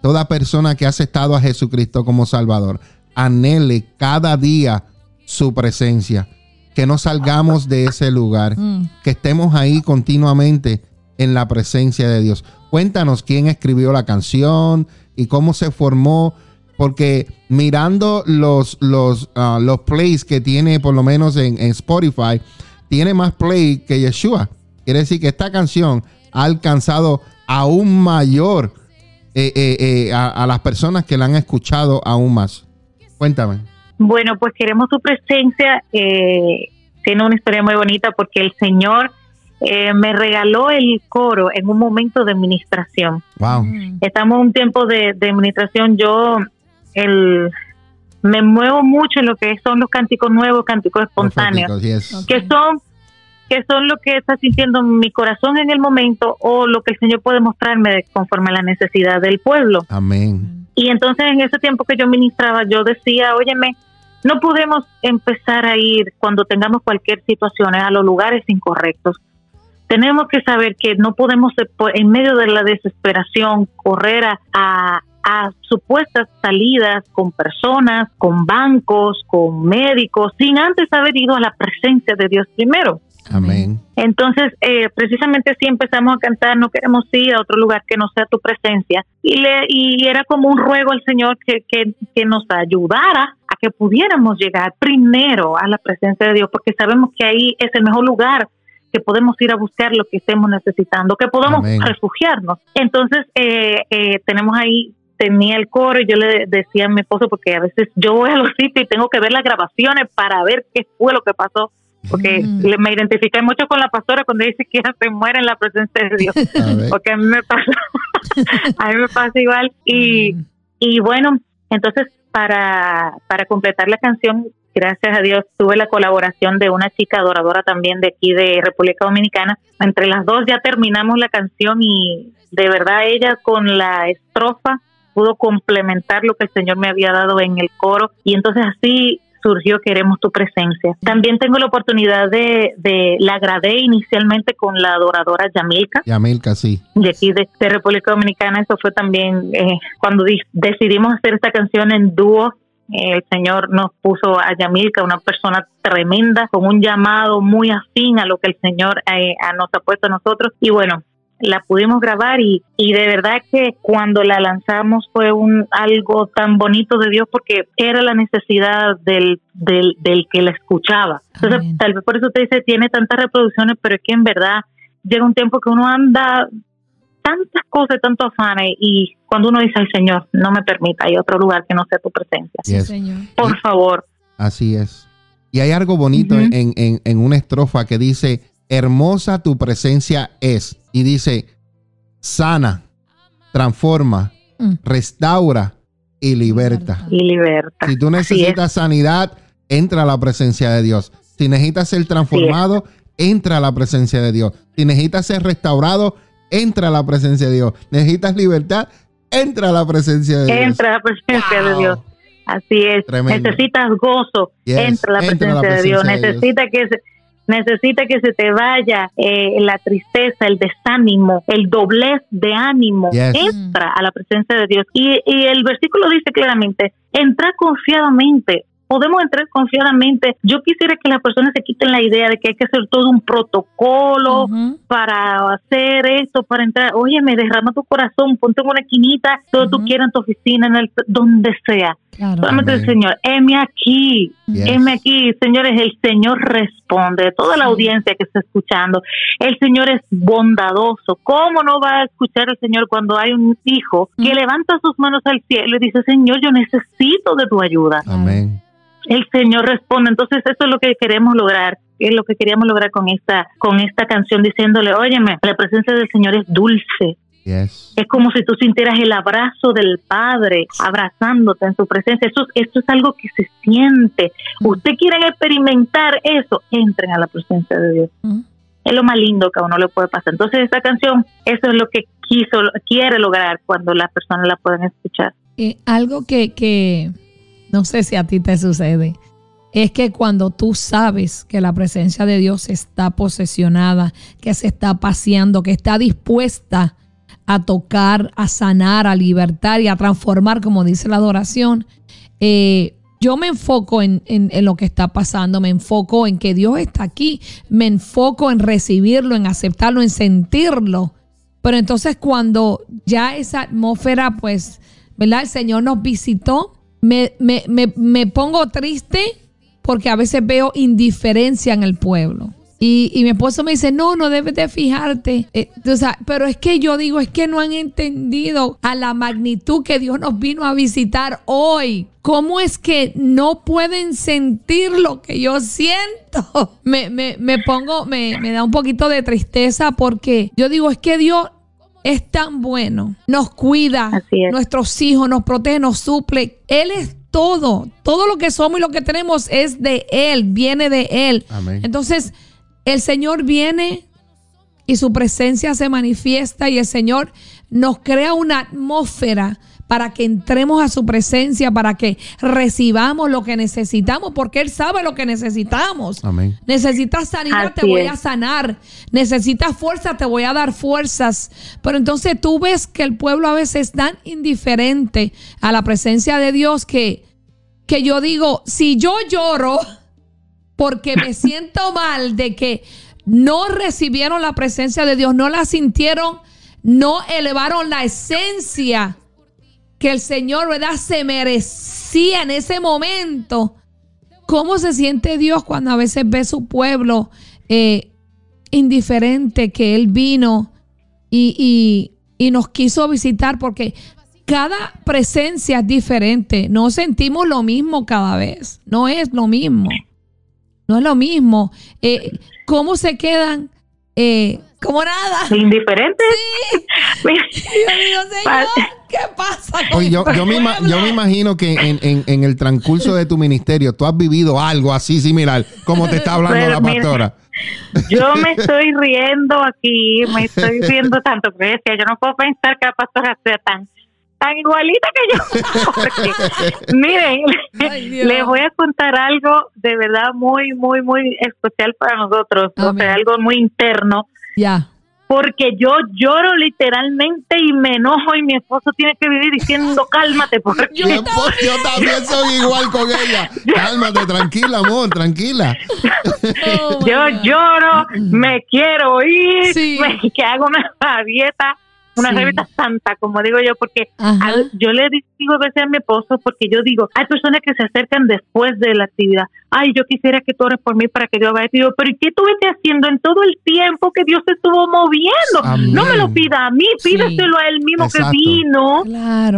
toda persona que ha aceptado a Jesucristo como Salvador, anhele cada día su presencia que no salgamos de ese lugar, mm. que estemos ahí continuamente en la presencia de Dios. Cuéntanos quién escribió la canción y cómo se formó, porque mirando los, los, ah, los plays que tiene por lo menos en, Spotify, tiene más play que Yeshua. Quiere decir que esta canción ha alcanzado aún mayor eh, eh, eh, a, a las personas que la han escuchado aún más. Cuéntame. Bueno, pues queremos tu presencia. Eh, tiene una historia muy bonita porque el Señor eh, me regaló el coro en un momento de administración. Wow. Estamos en un tiempo de, de administración. Yo el, me muevo mucho en lo que son los cánticos nuevos, cánticos espontáneos, que son que son lo que está sintiendo mi corazón en el momento o lo que el Señor puede mostrarme conforme a la necesidad del pueblo. Amén. Y entonces en ese tiempo que yo ministraba, yo decía, óyeme, no podemos empezar a ir cuando tengamos cualquier situación a los lugares incorrectos. Tenemos que saber que no podemos, en medio de la desesperación, correr a, a supuestas salidas con personas, con bancos, con médicos, sin antes haber ido a la presencia de Dios primero. Amén. Entonces, eh, precisamente así empezamos a cantar, no queremos ir a otro lugar que no sea tu presencia. Y, le, y era como un ruego al Señor que, que, que nos ayudara a que pudiéramos llegar primero a la presencia de Dios, porque sabemos que ahí es el mejor lugar que podemos ir a buscar lo que estemos necesitando, que podamos refugiarnos. Entonces, eh, eh, tenemos ahí tenía el coro y yo le decía a mi esposo, porque a veces yo voy a los sitios y tengo que ver las grabaciones para ver qué fue lo que pasó porque me identifiqué mucho con la pastora cuando dice que ella se muere en la presencia de Dios, porque a mí me pasa, a mí me pasa igual. Y, y bueno, entonces para, para completar la canción, gracias a Dios, tuve la colaboración de una chica adoradora también de aquí de República Dominicana. Entre las dos ya terminamos la canción y de verdad ella con la estrofa pudo complementar lo que el Señor me había dado en el coro. Y entonces así surgió Queremos tu presencia. También tengo la oportunidad de, de la grabé inicialmente con la adoradora Yamilka. Yamilka, sí. De aquí de, República Dominicana, eso fue también eh, cuando decidimos hacer esta canción en dúo. el Señor nos puso a Yamilka, una persona tremenda, con un llamado muy afín a lo que el Señor eh, nos ha puesto a nosotros. Y bueno, la pudimos grabar y, y de verdad que cuando la lanzamos fue un algo tan bonito de Dios porque era la necesidad del, del, del que la escuchaba. Entonces, tal vez por eso te dice, tiene tantas reproducciones, pero es que en verdad llega un tiempo que uno anda tantas cosas, tantos afanes y cuando uno dice, ay Señor, no me permita, hay otro lugar que no sea tu presencia. Por favor. Así es. Y hay algo bonito en, en, en una estrofa que dice, hermosa tu presencia es. Y dice, sana, transforma, mm. restaura y liberta. Y liberta. Si tú necesitas sanidad, entra a la presencia de Dios. Si necesitas ser transformado, entra a la presencia de Dios. Si necesitas ser restaurado, entra a la presencia de Dios. Necesitas libertad, entra a la presencia de Dios. Entra a la presencia de Dios. Así es. Necesitas gozo, entra a la presencia, de Dios. Necesita que se, necesita que se te vaya eh, la tristeza, el desánimo, el doblez de ánimo. Entra a la presencia de Dios. Y, y el versículo dice claramente, entra confiadamente podemos entrar confiadamente. Yo quisiera que las personas se quiten la idea de que hay que hacer todo un protocolo para hacer esto, para entrar. Oye, me derrama tu corazón, ponte en una esquinita, todo tú quieras en tu oficina, en el, donde sea. Solamente el Señor, heme aquí, heme aquí. Señores, el Señor responde. Toda la audiencia que está escuchando, el Señor es bondadoso. ¿Cómo no va a escuchar el Señor cuando hay un hijo que levanta sus manos al cielo y dice, Señor, yo necesito de tu ayuda? Amén el Señor responde. Entonces eso es lo que queremos lograr, es lo que queríamos lograr con esta con esta canción diciéndole, óyeme, la presencia del Señor es dulce. Es como si tú sintieras el abrazo del Padre abrazándote en su presencia. Eso, esto es algo que se siente. Mm. Usted quieren experimentar eso, entren a la presencia de Dios. Mm. Es lo más lindo que a uno le puede pasar. Entonces esta canción, eso es lo que quiso, quiere lograr cuando las personas la pueden escuchar. Eh, algo que, que no sé si a ti te sucede, es que cuando tú sabes que la presencia de Dios está posesionada, que se está paseando, que está dispuesta a tocar, a sanar, a libertar y a transformar, como dice la adoración, eh, yo me enfoco en, en, lo que está pasando, me enfoco en que Dios está aquí, me enfoco en recibirlo, en aceptarlo, en sentirlo. Pero entonces cuando ya esa atmósfera, pues, ¿verdad? El Señor nos visitó, me, me, me, me pongo triste porque a veces veo indiferencia en el pueblo. Y, y, mi esposo me dice, no, no debes de fijarte. Eh, o sea, pero es que yo digo, es que no han entendido a la magnitud que Dios nos vino a visitar hoy. ¿Cómo es que no pueden sentir lo que yo siento? Me, me, me pongo, me, me da un poquito de tristeza porque yo digo, es que Dios es tan bueno, nos cuida, nuestros hijos, nos protege, nos suple. Él es todo, todo lo que somos y lo que tenemos es de Él, viene de Él. Entonces, el Señor viene y su presencia se manifiesta y el Señor nos crea una atmósfera para que entremos a su presencia, para que recibamos lo que necesitamos, porque Él sabe lo que necesitamos. Amén. Necesitas sanidad, te voy a sanar. Necesitas fuerza, te voy a dar fuerzas. Pero entonces tú ves que el pueblo a veces es tan indiferente a la presencia de Dios que, que yo digo, si yo lloro porque me siento mal de que no recibieron la presencia de Dios, no la sintieron, no elevaron la esencia que el Señor, ¿verdad? Se merecía en ese momento. ¿Cómo se siente Dios cuando a veces ve su pueblo eh, indiferente que Él vino y, y nos quiso visitar? Porque cada presencia es diferente. No sentimos lo mismo cada vez. No es lo mismo. No es lo mismo. Eh, ¿Cómo se quedan? Eh, como nada. Indiferente. Sí. ¿qué pasa? yo, me, yo, me, imagino que en, en, el transcurso de tu ministerio tú has vivido algo así similar, como te está hablando la pastora. yo me estoy riendo aquí, me estoy riendo tanto que yo no puedo pensar que la pastora sea tan tan igualita que yo. miren, les voy a contar algo de verdad muy, muy, muy especial para nosotros, o sea, algo muy interno. Ya. Porque yo lloro literalmente y me enojo y mi esposo tiene que vivir diciendo cálmate. Porque yo, también soy igual con ella. Cálmate, tranquila, amor, tranquila. Oh, yo lloro, me quiero ir, me, que hago una dieta una revista santa, como digo yo, porque yo le digo a veces a mi esposo, porque yo digo, hay personas que se acercan después de la actividad, ay, yo quisiera que tú ores por mí para que Dios vaya. Digo, pero ¿y qué estuviste haciendo en todo el tiempo que Dios se estuvo moviendo? No me lo pida a mí, pídaselo a él mismo que vino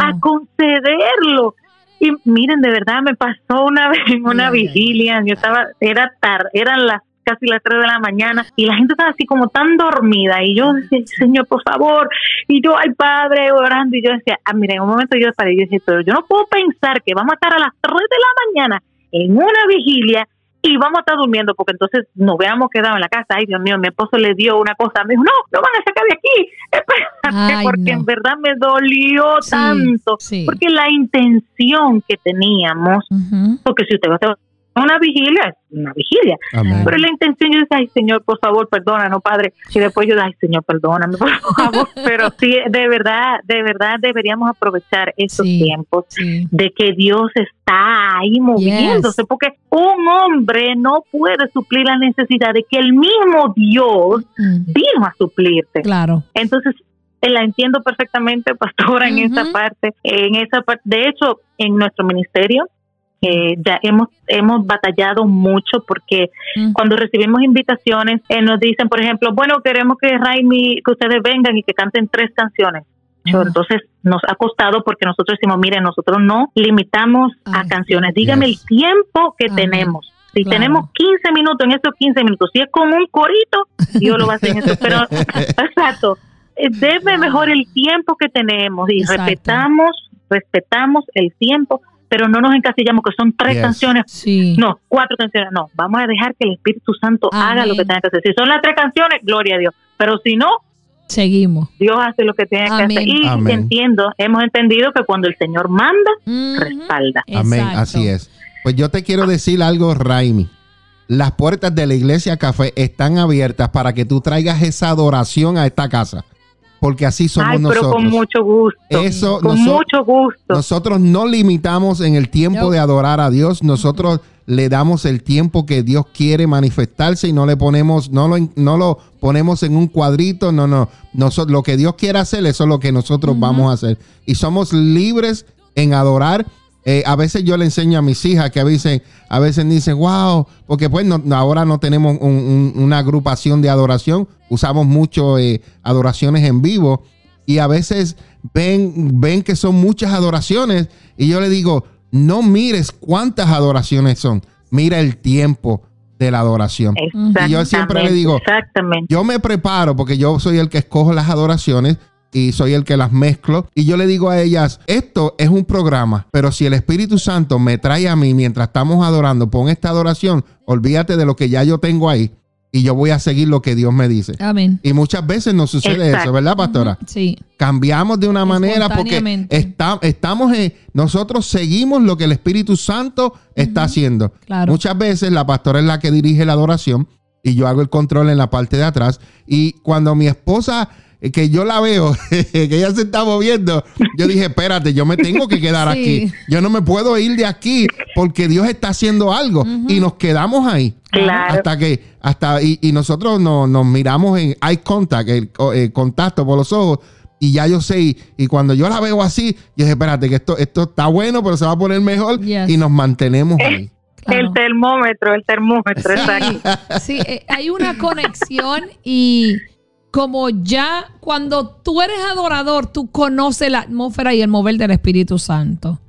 a concederlo. Y miren, de verdad me pasó una vez en una vigilia, yo estaba, era tarde, eran las casi las 3 de la mañana y la gente estaba así como tan dormida y yo decía, Señor, por favor, y yo, ay Padre, orando y yo decía, ah, mira, en un momento yo paré y dije, pero yo no puedo pensar que vamos a estar a las 3 de la mañana en una vigilia y vamos a estar durmiendo porque entonces nos veamos quedado en la casa. Ay, Dios mío, mi esposo le dio una cosa, me dijo, no, no van a sacar de aquí, espérate, porque en verdad me dolió tanto, porque la intención que teníamos, porque si usted va a una vigilia, una vigilia. Pero la intención yo decía, ay Señor, por favor, perdónanos, Padre. Y después yo, ay Señor, perdóname, por favor. Pero sí, de verdad, de verdad deberíamos aprovechar esos tiempos de que Dios está ahí moviéndose, porque un hombre no puede suplir la necesidad de que el mismo Dios mm. vino a suplirte. Claro. Entonces, eh, la entiendo perfectamente, pastora, en esa parte. En esa parte, de hecho, en nuestro ministerio ya hemos hemos batallado mucho porque mm. cuando recibimos invitaciones eh, nos dicen, por ejemplo, bueno, queremos que Raimi, que ustedes vengan y que canten tres canciones. Entonces nos ha costado porque nosotros decimos, miren, nosotros no limitamos a canciones, dígame el tiempo que tenemos. Si tenemos 15 minutos, en esos 15 minutos, si es como un corito, yo lo voy a hacer en eso. Pero, exacto, eh, debe mejor el tiempo que tenemos y respetamos, respetamos el tiempo pero no nos encasillamos que son tres canciones, no, cuatro canciones, no, vamos a dejar que el Espíritu Santo haga lo que tenga que hacer. Si son las tres canciones, gloria a Dios, pero si no, seguimos. Dios hace lo que tiene que hacer. Y entiendo, hemos entendido que cuando el Señor manda, respalda. Amén, así es. Pues yo te quiero decir algo, Raimi. Las puertas de la iglesia café están abiertas para que tú traigas esa adoración a esta casa porque así somos Ay, pero nosotros. con mucho gusto. Eso, con mucho gusto. Nosotros no limitamos en el tiempo de adorar a Dios, nosotros le damos el tiempo que Dios quiere manifestarse y no le ponemos, no lo, no lo ponemos en un cuadrito, no, no. Nosotros, lo que Dios quiere hacer, eso es lo que nosotros vamos a hacer. Y somos libres en adorar eh, a veces yo le enseño a mis hijas que a veces, a veces dicen, wow, porque pues ahora no tenemos una agrupación de adoración, usamos mucho eh, adoraciones en vivo. Y a veces ven, ven que son muchas adoraciones y yo le digo, no mires cuántas adoraciones son, mira el tiempo de la adoración. Y yo siempre le digo, yo me preparo porque yo soy el que escojo las adoraciones y soy el que las mezclo. Y yo le digo a ellas, esto es un programa, pero si el Espíritu Santo me trae a mí mientras estamos adorando, pon esta adoración, olvídate de lo que ya yo tengo ahí. Y yo voy a seguir lo que Dios me dice. Amén. Y muchas veces nos sucede eso, ¿verdad, pastora? Sí. Cambiamos de una manera porque estamos en, nosotros seguimos lo que el Espíritu Santo está haciendo. Claro. Muchas veces la pastora es la que dirige la adoración y yo hago el control en la parte de atrás. Y cuando mi esposa que yo la veo, que ella se está moviendo, yo dije, espérate, yo me tengo que quedar aquí. Yo no me puedo ir de aquí porque Dios está haciendo algo. Y nos quedamos ahí. Hasta que, hasta, y, nosotros nos miramos en eye contact, el, contacto por los ojos. Y ya yo sé, y, cuando yo la veo así, yo dije, espérate, que esto, esto está bueno, pero se va a poner mejor. Y nos mantenemos ahí. El termómetro, el termómetro, Sí, eh, hay una conexión y como ya cuando tú eres adorador, tú conoces la atmósfera y el mover del Espíritu Santo.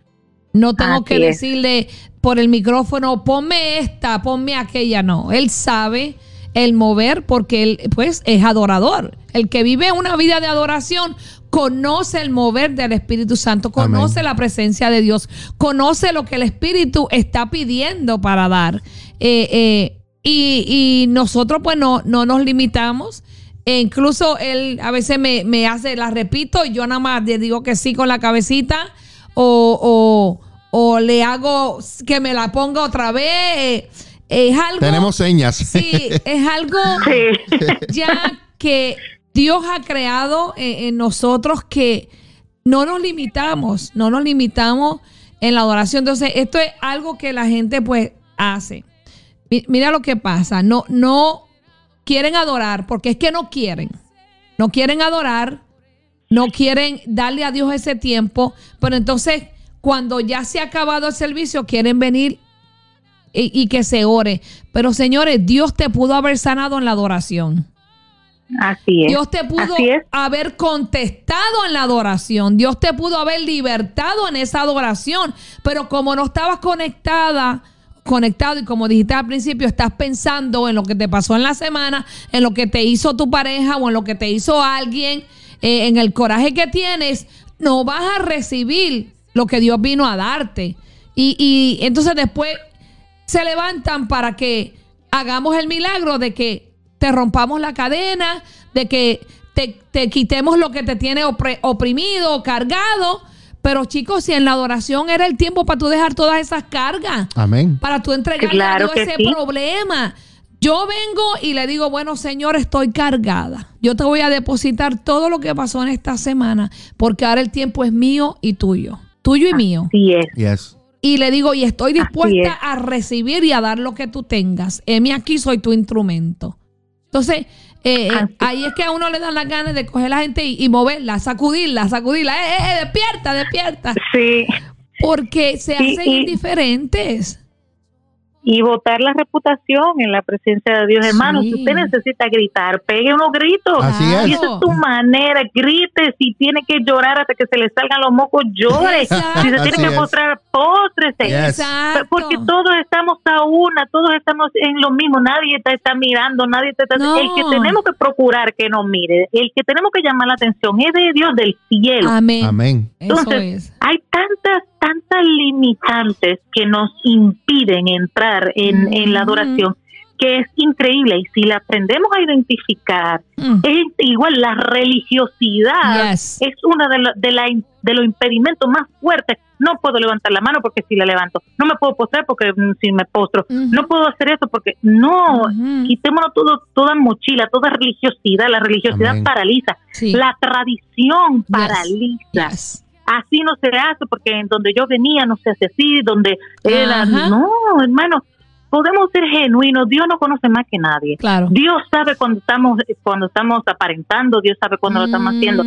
No tengo que decirle por el micrófono, ponme esta, ponme aquella, no. Él sabe el mover porque él pues es adorador. El que vive una vida de adoración conoce el mover del Espíritu Santo, conoce la presencia de Dios, conoce lo que el Espíritu está pidiendo para dar. Eh, eh, y, nosotros pues no, no nos limitamos e incluso él a veces me, hace, la repito, y yo nada más le digo que sí con la cabecita o, le hago que me la ponga otra vez. Es algo. Tenemos señas. Sí, es algo ya que Dios ha creado en, nosotros que no nos limitamos, no nos limitamos en la adoración. Entonces, esto es algo que la gente pues hace. Mira lo que pasa, no, no quieren adorar, porque es que no quieren. No quieren adorar, no quieren darle a Dios ese tiempo, pero entonces cuando ya se ha acabado el servicio quieren venir y, que se ore. Pero señores, Dios te pudo haber sanado en la adoración. Así es. Dios te pudo haber contestado en la adoración. Dios te pudo haber libertado en esa adoración. Pero como no estabas conectada conectado y como dijiste al principio, estás pensando en lo que te pasó en la semana, en lo que te hizo tu pareja o en lo que te hizo alguien, eh, en el coraje que tienes, no vas a recibir lo que Dios vino a darte. Y, y entonces después se levantan para que hagamos el milagro de que te rompamos la cadena, de que te, quitemos lo que te tiene oprimido, cargado. Pero chicos, si en la adoración era el tiempo para tú dejar todas esas cargas. Amén. Para tú entregarle a Dios ese problema. Yo vengo y le digo, bueno, Señor, estoy cargada. Yo te voy a depositar todo lo que pasó en esta semana, porque ahora el tiempo es mío y tuyo. Tuyo y mío. Sí es. Y le digo, y estoy dispuesta a recibir y a dar lo que tú tengas. Emi, aquí soy tu instrumento. Entonces, eh, eh, ahí es que a uno le dan las ganas de coger a la gente y, moverla, sacudirla, sacudirla. ¡Eh, eh, eh despierta, despierta! Sí. Porque se hacen indiferentes y votar la reputación en la presencia de Dios. Hermano, si usted necesita gritar, pegue unos gritos. Así es. Y esa es tu manera, grite. Si tiene que llorar hasta que se le salgan los mocos, llore. Si se tiene que mostrar, Porque todos estamos a una, todos estamos en lo mismo. Nadie te está mirando, nadie te está... El que tenemos que procurar que nos mire, el que tenemos que llamar la atención es de Dios del cielo. Amén. Amén. Entonces, hay tantas, tantas limitantes que nos impiden entrar en, en la adoración que es increíble y si la aprendemos a identificar, mm. es igual la religiosidad es una de, de, la, de los impedimentos más fuertes. No puedo levantar la mano porque si la levanto, no me puedo postrar porque mm, si me postro, no puedo hacer eso porque no, quitémonos todo, toda mochila, toda religiosidad, la religiosidad paraliza, la tradición paraliza. Así no se hace porque en donde yo venía no se hace así, donde era, no, hermano, podemos ser genuinos, Dios no conoce más que nadie. Claro. Dios sabe cuando estamos cuando estamos aparentando, Dios sabe cuando lo estamos haciendo.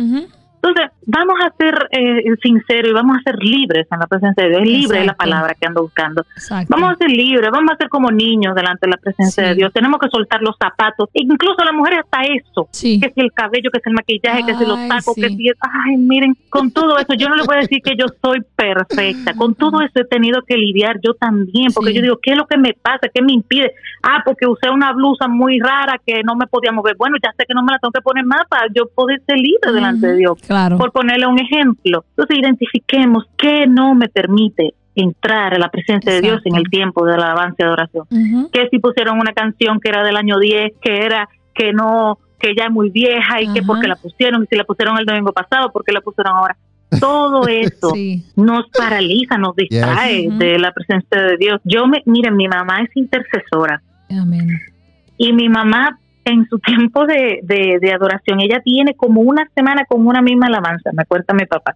Entonces, vamos a ser eh, sinceros y vamos a ser libres en la presencia de Dios. Libre es la palabra que ando buscando. Vamos a ser libres, vamos a ser como niños delante de la presencia de Dios. Tenemos que soltar los zapatos, e incluso las mujeres hasta eso, que si el cabello, que es el maquillaje, que si los tacos, que si ay, miren, con todo eso, yo no le voy a decir que yo soy perfecta. Con todo eso he tenido que lidiar yo también, porque yo digo, ¿qué es lo que me pasa? ¿Qué me impide? Ah, porque usé una blusa muy rara que no me podía mover. Bueno, ya sé que no me la tengo que poner más para yo poder ser libre delante de Dios por ponerle un ejemplo. Entonces identifiquemos qué no me permite entrar a la presencia de Dios en el tiempo de la alabanza y adoración. Que si pusieron una canción que era del año 10, que era que no, que ya es muy vieja y que porque la pusieron, y si la pusieron el domingo pasado, porque la pusieron ahora. Todo eso nos paraliza, nos distrae de la presencia de Dios. Yo me, miren, mi mamá es intercesora. Y mi mamá en su tiempo de, de, adoración, ella tiene como una semana con una misma alabanza, me cuenta mi papá.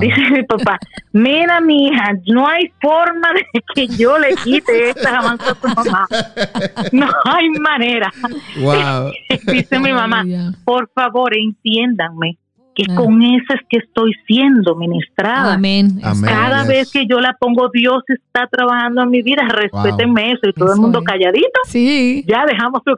Dice mi papá, mira mi hija, no hay forma de que yo le quite esta alabanza a tu mamá. No hay manera. Dice mi mamá, por favor, entiéndanme que ah. con eso es que estoy siendo ministrada. Amén. Cada vez que yo la pongo, Dios está trabajando en mi vida, respétenme eso y todo el mundo calladito. Sí. Ya dejamos su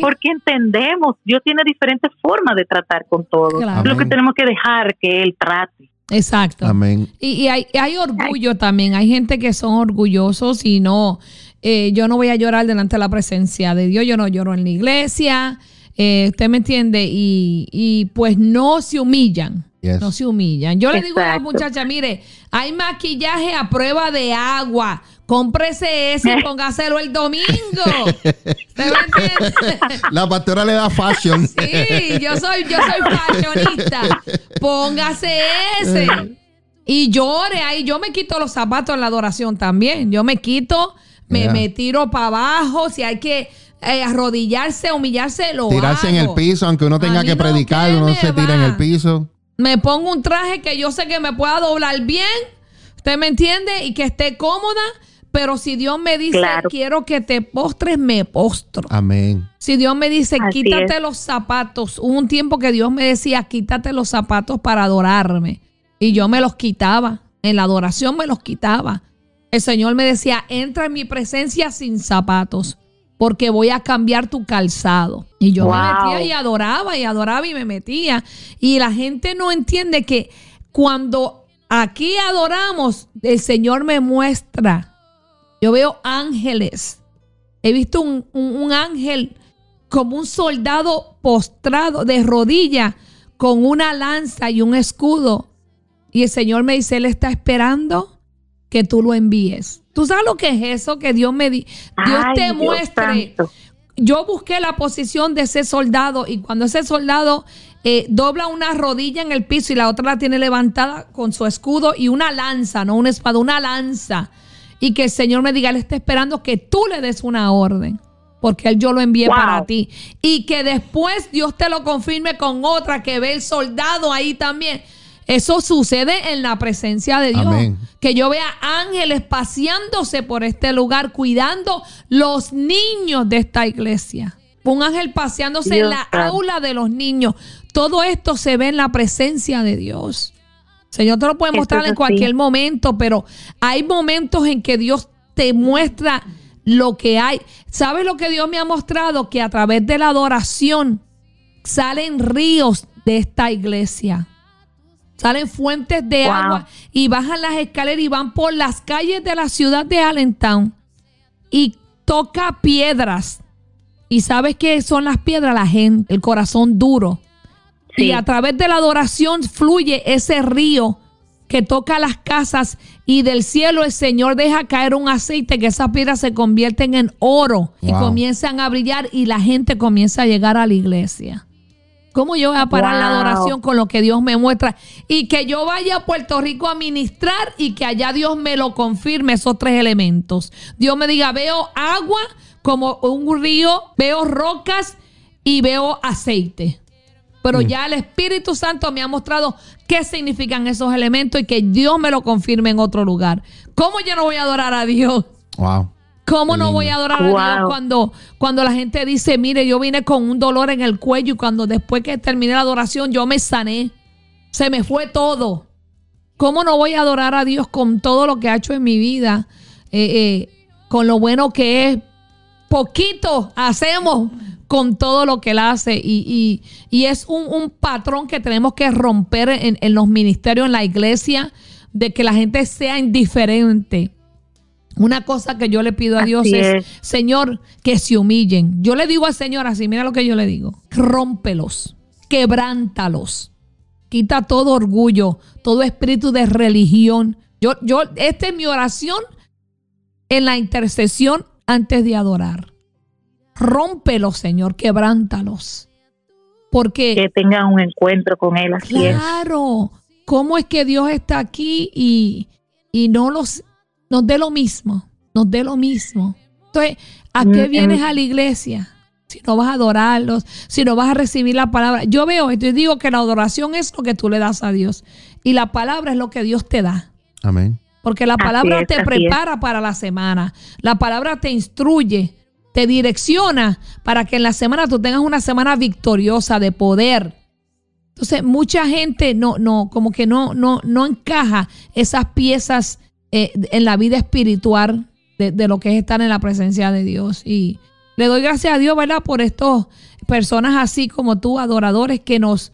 porque entendemos, Dios tiene diferentes formas de tratar con todo. Lo que tenemos que dejar que Él trate. Exacto. Amén. Y, hay, orgullo también. Hay gente que son orgullosos y no, eh, yo no voy a llorar delante de la presencia de Dios. Yo no lloro en la iglesia. Eh, ¿Usted me entiende? Y, y pues no se humillan. No se humillan. Yo le digo a la muchacha, mire, hay maquillaje a prueba de agua. Cómprese ese y póngaselo el domingo. La pastora le da fashion. Sí, yo soy, yo soy fashionista. Póngase ese. Y llore ahí. Yo me quito los zapatos en la adoración también. Yo me quito, me, me tiro para abajo. Si hay que eh, arrodillarse, humillarse, lo Tirarse en el piso, aunque uno tenga que predicar, uno se tira en el piso. Me pongo un traje que yo sé que me pueda doblar bien. ¿Usted me entiende? Y que esté cómoda pero si Dios me dice, quiero que te postres, me postro. Amén. Si Dios me dice, quítate los zapatos. Hubo un tiempo que Dios me decía, quítate los zapatos para adorarme. Y yo me los quitaba. En la adoración me los quitaba. El Señor me decía, entra en mi presencia sin zapatos, porque voy a cambiar tu calzado. Y yo me metía y adoraba y adoraba y me metía. Y la gente no entiende que cuando aquí adoramos, el Señor me muestra Yo veo ángeles. He visto un, un ángel como un soldado postrado de rodilla con una lanza y un escudo. Y el Señor me dice, Él está esperando que tú lo envíes. ¿Tú sabes lo que es eso? Que Dios me di Dios te muestre. Yo busqué la posición de ese soldado y cuando ese soldado eh, dobla una rodilla en el piso y la otra la tiene levantada con su escudo y una lanza, no una espada, una lanza. Y que el Señor me diga, Él está esperando que tú le des una orden porque Él yo lo envié para ti. Y que después Dios te lo confirme con otra que ve el soldado ahí también. Eso sucede en la presencia de Dios. Que yo vea ángeles paseándose por este lugar, cuidando los niños de esta iglesia. Un ángel paseándose en la aula de los niños. Todo esto se ve en la presencia de Dios. Señor te lo puede mostrar en cualquier momento, pero hay momentos en que Dios te muestra lo que hay. ¿Sabes lo que Dios me ha mostrado? Que a través de la adoración salen ríos de esta iglesia. Salen fuentes de agua y bajan las escaleras y van por las calles de la ciudad de Allentown y toca piedras. ¿Y sabes qué son las piedras? La gente, el corazón duro. Y a través de la adoración fluye ese río que toca las casas y del cielo el Señor deja caer un aceite que esas piedras se convierten en oro y comienzan a brillar y la gente comienza a llegar a la iglesia. ¿Cómo yo voy a parar la adoración con lo que Dios me muestra? Y que yo vaya a Puerto Rico a ministrar y que allá Dios me lo confirme esos tres elementos. Dios me diga, veo agua como un río, veo rocas y veo aceite pero mm. ya el Espíritu Santo me ha mostrado qué significan esos elementos y que Dios me lo confirme en otro lugar. ¿Cómo yo no voy a adorar a Dios? Wow. ¿Cómo no voy a adorar a Dios cuando, cuando la gente dice, mire, yo vine con un dolor en el cuello y cuando después que terminé la adoración yo me sané? Se me fue todo. ¿Cómo no voy a adorar a Dios con todo lo que ha hecho en mi vida? Eh, eh, con lo bueno que es. Poquito hacemos con todo lo que él hace y, es un, patrón que tenemos que romper en, los ministerios, en la iglesia, de que la gente sea indiferente. Una cosa que yo le pido a Dios es, Señor, que se humillen. Yo le digo al Señor así, mira lo que yo le digo, rómpelos, quebrántalos, quita todo orgullo, todo espíritu de religión. Yo, yo, esta es mi oración en la intercesión antes de adorar. Rómpelos, Señor, quebrántalos. Porque. Que tengan un encuentro con Él, así Claro. ¿Cómo es que Dios está aquí y, y no los, nos dé lo mismo? Nos dé lo mismo. Entonces, ¿a qué mm, vienes a la iglesia? Si no vas a adorarlos, si no vas a recibir la palabra. Yo veo esto y digo que la adoración es lo que tú le das a Dios. Y la palabra es lo que Dios te da. Amén. Porque la palabra te prepara para la semana. La palabra te instruye te direcciona para que en la semana tú tengas una semana victoriosa de poder. Entonces, mucha gente no, no, como que no, no, no encaja esas piezas eh, en la vida espiritual de, lo que es estar en la presencia de Dios. Y le doy gracias a Dios, ¿verdad? Por estas personas así como tú, adoradores, que nos,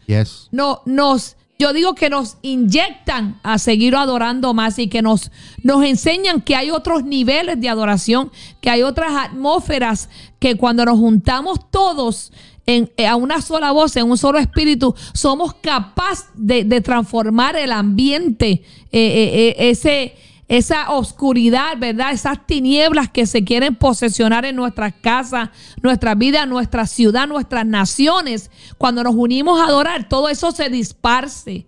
no, nos yo digo que nos inyectan a seguir adorando más y que nos, nos enseñan que hay otros niveles de adoración, que hay otras atmósferas, que cuando nos juntamos todos en, a una sola voz, en un solo espíritu, somos capaces de, transformar el ambiente, eh, eh, eh, ese esa oscuridad, ¿verdad? Esas tinieblas que se quieren posesionar en nuestras casas, nuestra vida, nuestra ciudad, nuestras naciones. Cuando nos unimos a adorar, todo eso se disparce.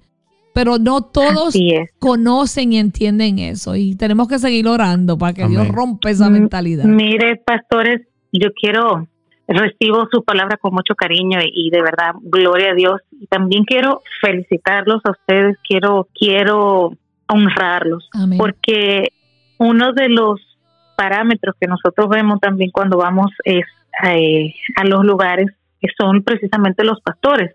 Pero no todos conocen y entienden eso. Y tenemos que seguir orando para que Dios rompa esa mentalidad. Mire, pastores, yo quiero recibo su palabra con mucho cariño y, de verdad gloria a Dios y también quiero felicitarlos a ustedes quiero quiero honrarlos, porque uno de los parámetros que nosotros vemos también cuando vamos es eh, a los lugares que son precisamente los pastores.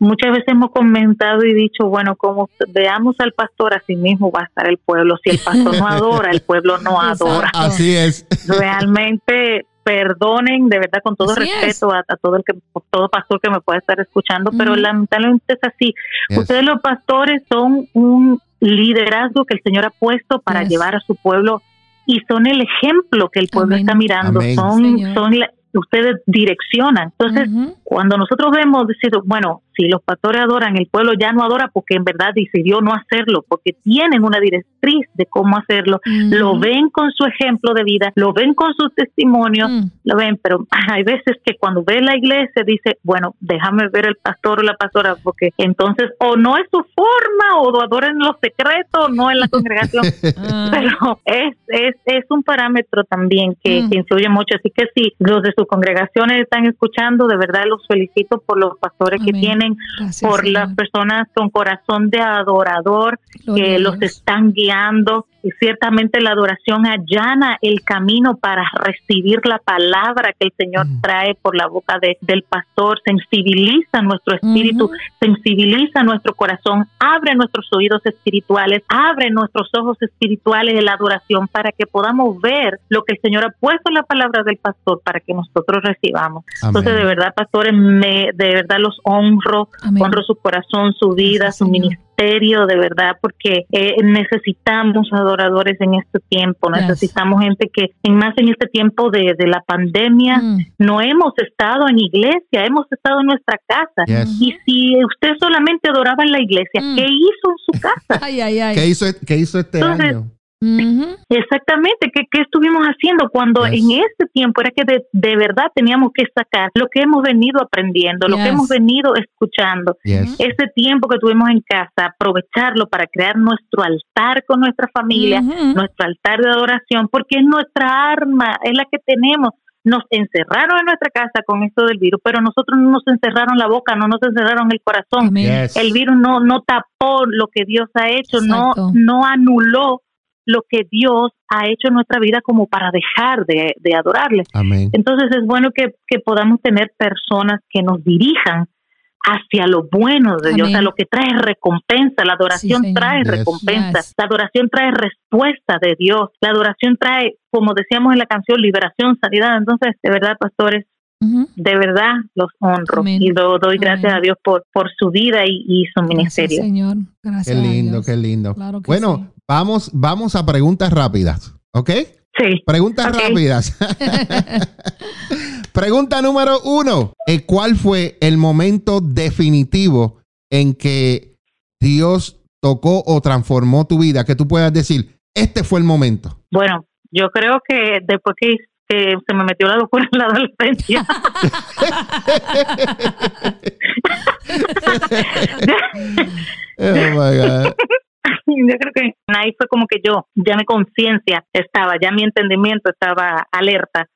Muchas veces hemos comentado y dicho, bueno, como veamos al pastor, así mismo va a estar el pueblo. Si el pastor no adora, el pueblo no adora. Así es. Realmente perdonen de verdad con todo respeto a, todo el que todo pastor que me pueda estar escuchando, pero lamentablemente es así. Ustedes los pastores son un liderazgo que el Señor ha puesto para llevar a su pueblo y son el ejemplo que el pueblo está mirando, son, son ustedes direccionan. Entonces, cuando nosotros vemos decir, bueno, si los pastores adoran, el pueblo ya no adora porque en verdad decidió no hacerlo, porque tienen una directriz de cómo hacerlo, lo ven con su ejemplo de vida, lo ven con su testimonio, mm. lo ven, pero hay veces que cuando ve la iglesia dice, bueno, déjame ver el pastor o la pastora, porque entonces o no es su forma o lo adoran en los secretos, no en la congregación, ah. pero es, es, es un parámetro también que, mm. que influye mucho, así que si los de sus congregaciones están escuchando, de verdad los felicito por los pastores que tienen, por las personas con corazón de adorador que los están guiando. Y ciertamente la adoración allana el camino para recibir la palabra que el Señor mm. trae por la boca de, del pastor, sensibiliza nuestro espíritu, sensibiliza nuestro corazón, abre nuestros oídos espirituales, abre nuestros ojos espirituales de la adoración para que podamos ver lo que el Señor ha puesto en la palabra del pastor para que nosotros recibamos. Entonces, de verdad, pastores, me, de verdad los honro, honro su corazón, su vida, su ministerio de verdad, porque eh, necesitamos adoradores en este tiempo, necesitamos gente que, en más en este tiempo de, la pandemia, mm. no hemos estado en iglesia, hemos estado en nuestra casa. Y si usted solamente adoraba en la iglesia, mm. ¿qué hizo en su casa? ¿Qué, hizo, ¿Qué hizo este año? Exactamente, ¿Qué, estuvimos haciendo cuando en este tiempo era que de, verdad teníamos que sacar lo que hemos venido aprendiendo, lo que hemos venido escuchando, ese tiempo que tuvimos en casa, aprovecharlo para crear nuestro altar con nuestra familia, nuestro altar de adoración, porque es nuestra arma, es la que tenemos. Nos encerraron en nuestra casa con esto del virus, pero nosotros no nos encerraron la boca, no nos encerraron el corazón. El virus no, no tapó lo que Dios ha hecho, no, no anuló lo que Dios ha hecho en nuestra vida como para dejar de, adorarle. Entonces es bueno que, podamos tener personas que nos dirijan hacia lo bueno de Dios, a lo que trae recompensa. La adoración trae recompensa, la adoración trae respuesta de Dios, la adoración trae, como decíamos en la canción, liberación, sanidad. Entonces, de verdad, pastores, De verdad los honro y lo doy gracias a Dios por, por su vida y, su ministerio. Señor. Gracias. Qué lindo, qué lindo. bueno, Vamos, vamos a preguntas rápidas, ¿ok? Sí. Preguntas rápidas. Pregunta número uno. Eh, ¿Cuál fue el momento definitivo en que Dios tocó o transformó tu vida? Que tú puedas decir, este fue el momento. Bueno, yo creo que después que, se me metió la locura en la adolescencia. oh my God. yo creo que ahí fue como que yo, ya mi conciencia estaba, ya mi entendimiento estaba alerta.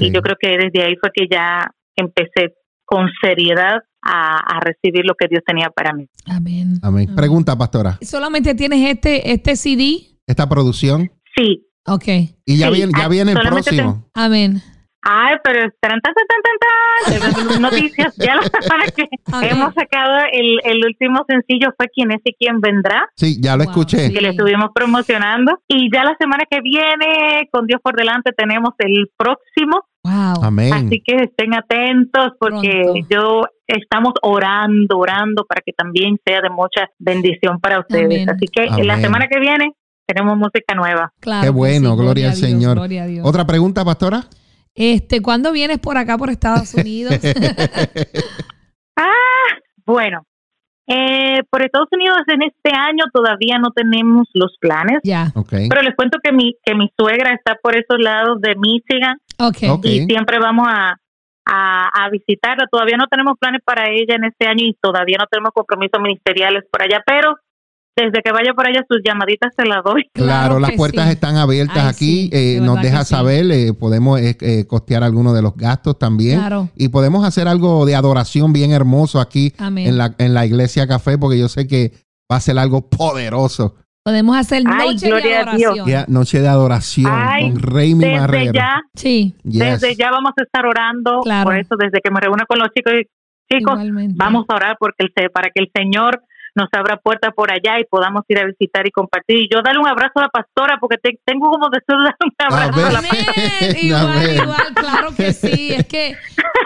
Y yo creo que desde ahí fue que ya empecé con seriedad a, recibir lo que Dios tenía para mí. Amén. Amén. Pregunta, pastora. ¿Solamente tienes este, este CD? ¿Esta producción? Sí. Ok. Y ya viene, ya viene el próximo. Amén. Ay, pero tan, tan, tan, tan, noticias. Ya la semana que hemos sacado el, el último sencillo fue Quién es y quién vendrá. Sí, ya lo escuché. Que le estuvimos promocionando. Y ya la semana que viene, con Dios por delante, tenemos el próximo. Wow. Amén. Así que estén atentos porque yo estamos orando, orando para que también sea de mucha bendición para ustedes. Así que la semana que viene tenemos música nueva. Qué bueno, gloria, al Señor. Otra pregunta, pastora. Este, ¿cuándo vienes por acá por Estados Unidos? ah, bueno, eh, por Estados Unidos en este año todavía no tenemos los planes. Ya. Pero les cuento que mi que mi suegra está por esos lados de Michigan. Okay. Y siempre vamos a, a, a, visitarla. Todavía no tenemos planes para ella en este año y todavía no tenemos compromisos ministeriales por allá, pero desde que vaya por allá sus llamaditas se las doy. Claro, las puertas están abiertas aquí, eh, nos deja saber, eh, podemos eh, costear algunos de los gastos también y podemos hacer algo de adoración bien hermoso aquí en la, en la iglesia café porque yo sé que va a ser algo poderoso. Podemos hacer noche de adoración. noche de adoración con Rey Desde ya, sí. desde ya vamos a estar orando por eso, desde que me reúno con los chicos chicos, vamos a orar porque el, para que el Señor nos abra puertas por allá y podamos ir a visitar y compartir. Y yo darle un abrazo a la pastora porque tengo como deseo de dar un abrazo a, la pastora. Igual, igual, claro que sí. Es que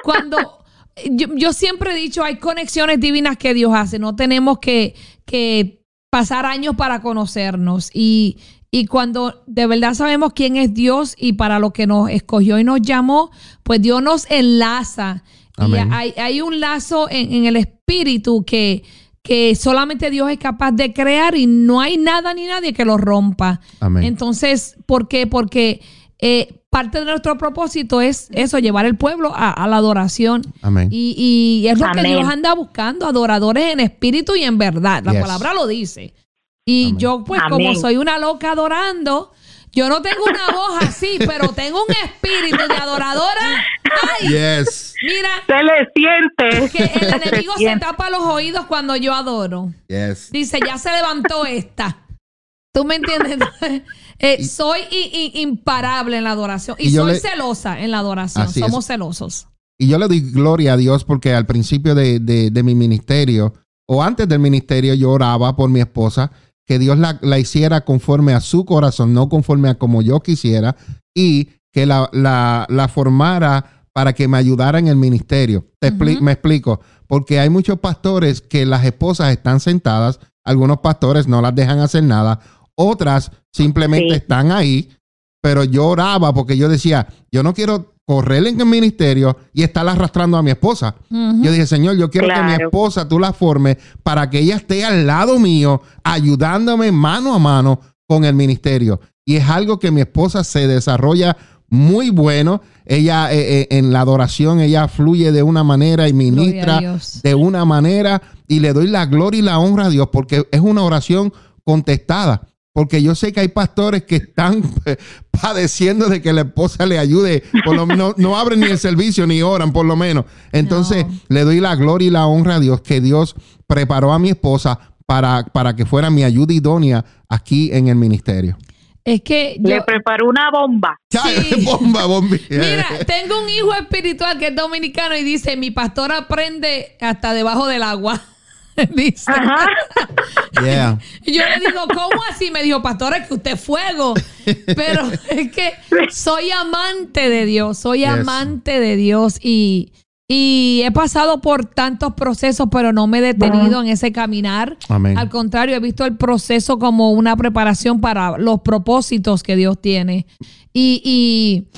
cuando yo, yo, siempre he dicho, hay conexiones divinas que Dios hace. No tenemos que, que pasar años para conocernos. Y, Y cuando de verdad sabemos quién es Dios y para lo que nos escogió y nos llamó, pues Dios nos enlaza. Y hay, hay, un lazo en, el espíritu que, que solamente Dios es capaz de crear y no hay nada ni nadie que lo rompa. Entonces, ¿por qué? Porque eh, parte de nuestro propósito es eso, llevar el pueblo a, la adoración. Amén. Y, es lo que Dios anda buscando, adoradores en espíritu y en verdad. La palabra lo dice. Y yo, pues, como soy una loca adorando, yo no tengo una voz así, pero tengo un espíritu de adoradora. Ay, yes. Mira. Se le siente. Que el enemigo se, tapa los oídos cuando yo adoro. Yes. Dice, ya se levantó esta. ¿Tú me entiendes? Eh, soy imparable en la adoración. Y, soy celosa en la adoración. Somos celosos. Y yo le doy gloria a Dios porque al principio de, de mi ministerio, o antes del ministerio, yo oraba por mi esposa que Dios la, hiciera conforme a su corazón, no conforme a como yo quisiera, y que la, la, formara para que me ayudara en el ministerio. Te Me explico, porque hay muchos pastores que las esposas están sentadas, algunos pastores no las dejan hacer nada, otras simplemente están ahí, pero yo oraba porque yo decía, yo no quiero correr en el ministerio y estar arrastrando a mi esposa. Yo dije, Señor, yo quiero que mi esposa tú la formes para que ella esté al lado mío, ayudándome mano a mano con el ministerio. Y es algo que mi esposa se desarrolla muy bueno. Ella eh, eh, en la adoración, ella fluye de una manera y ministra de una manera y le doy la gloria y la honra a Dios porque es una oración contestada porque yo sé que hay pastores que están padeciendo de que la esposa le ayude, por lo menos no abren ni el servicio ni oran por lo menos. Entonces le doy la gloria y la honra a Dios que Dios preparó a mi esposa para, para que fuera mi ayuda idónea aquí en el ministerio. Es que le preparó una bomba. Sí. bomba, bomba. Mira, tengo un hijo espiritual que es dominicano y dice, mi pastor aprende hasta debajo del agua. dice. Y yo le digo, ¿cómo así? Me dijo, pastor, es que usted es fuego. Pero es que soy amante de Dios, soy amante de Dios y, y he pasado por tantos procesos, pero no me he detenido en ese caminar. Al contrario, he visto el proceso como una preparación para los propósitos que Dios tiene. Y, y,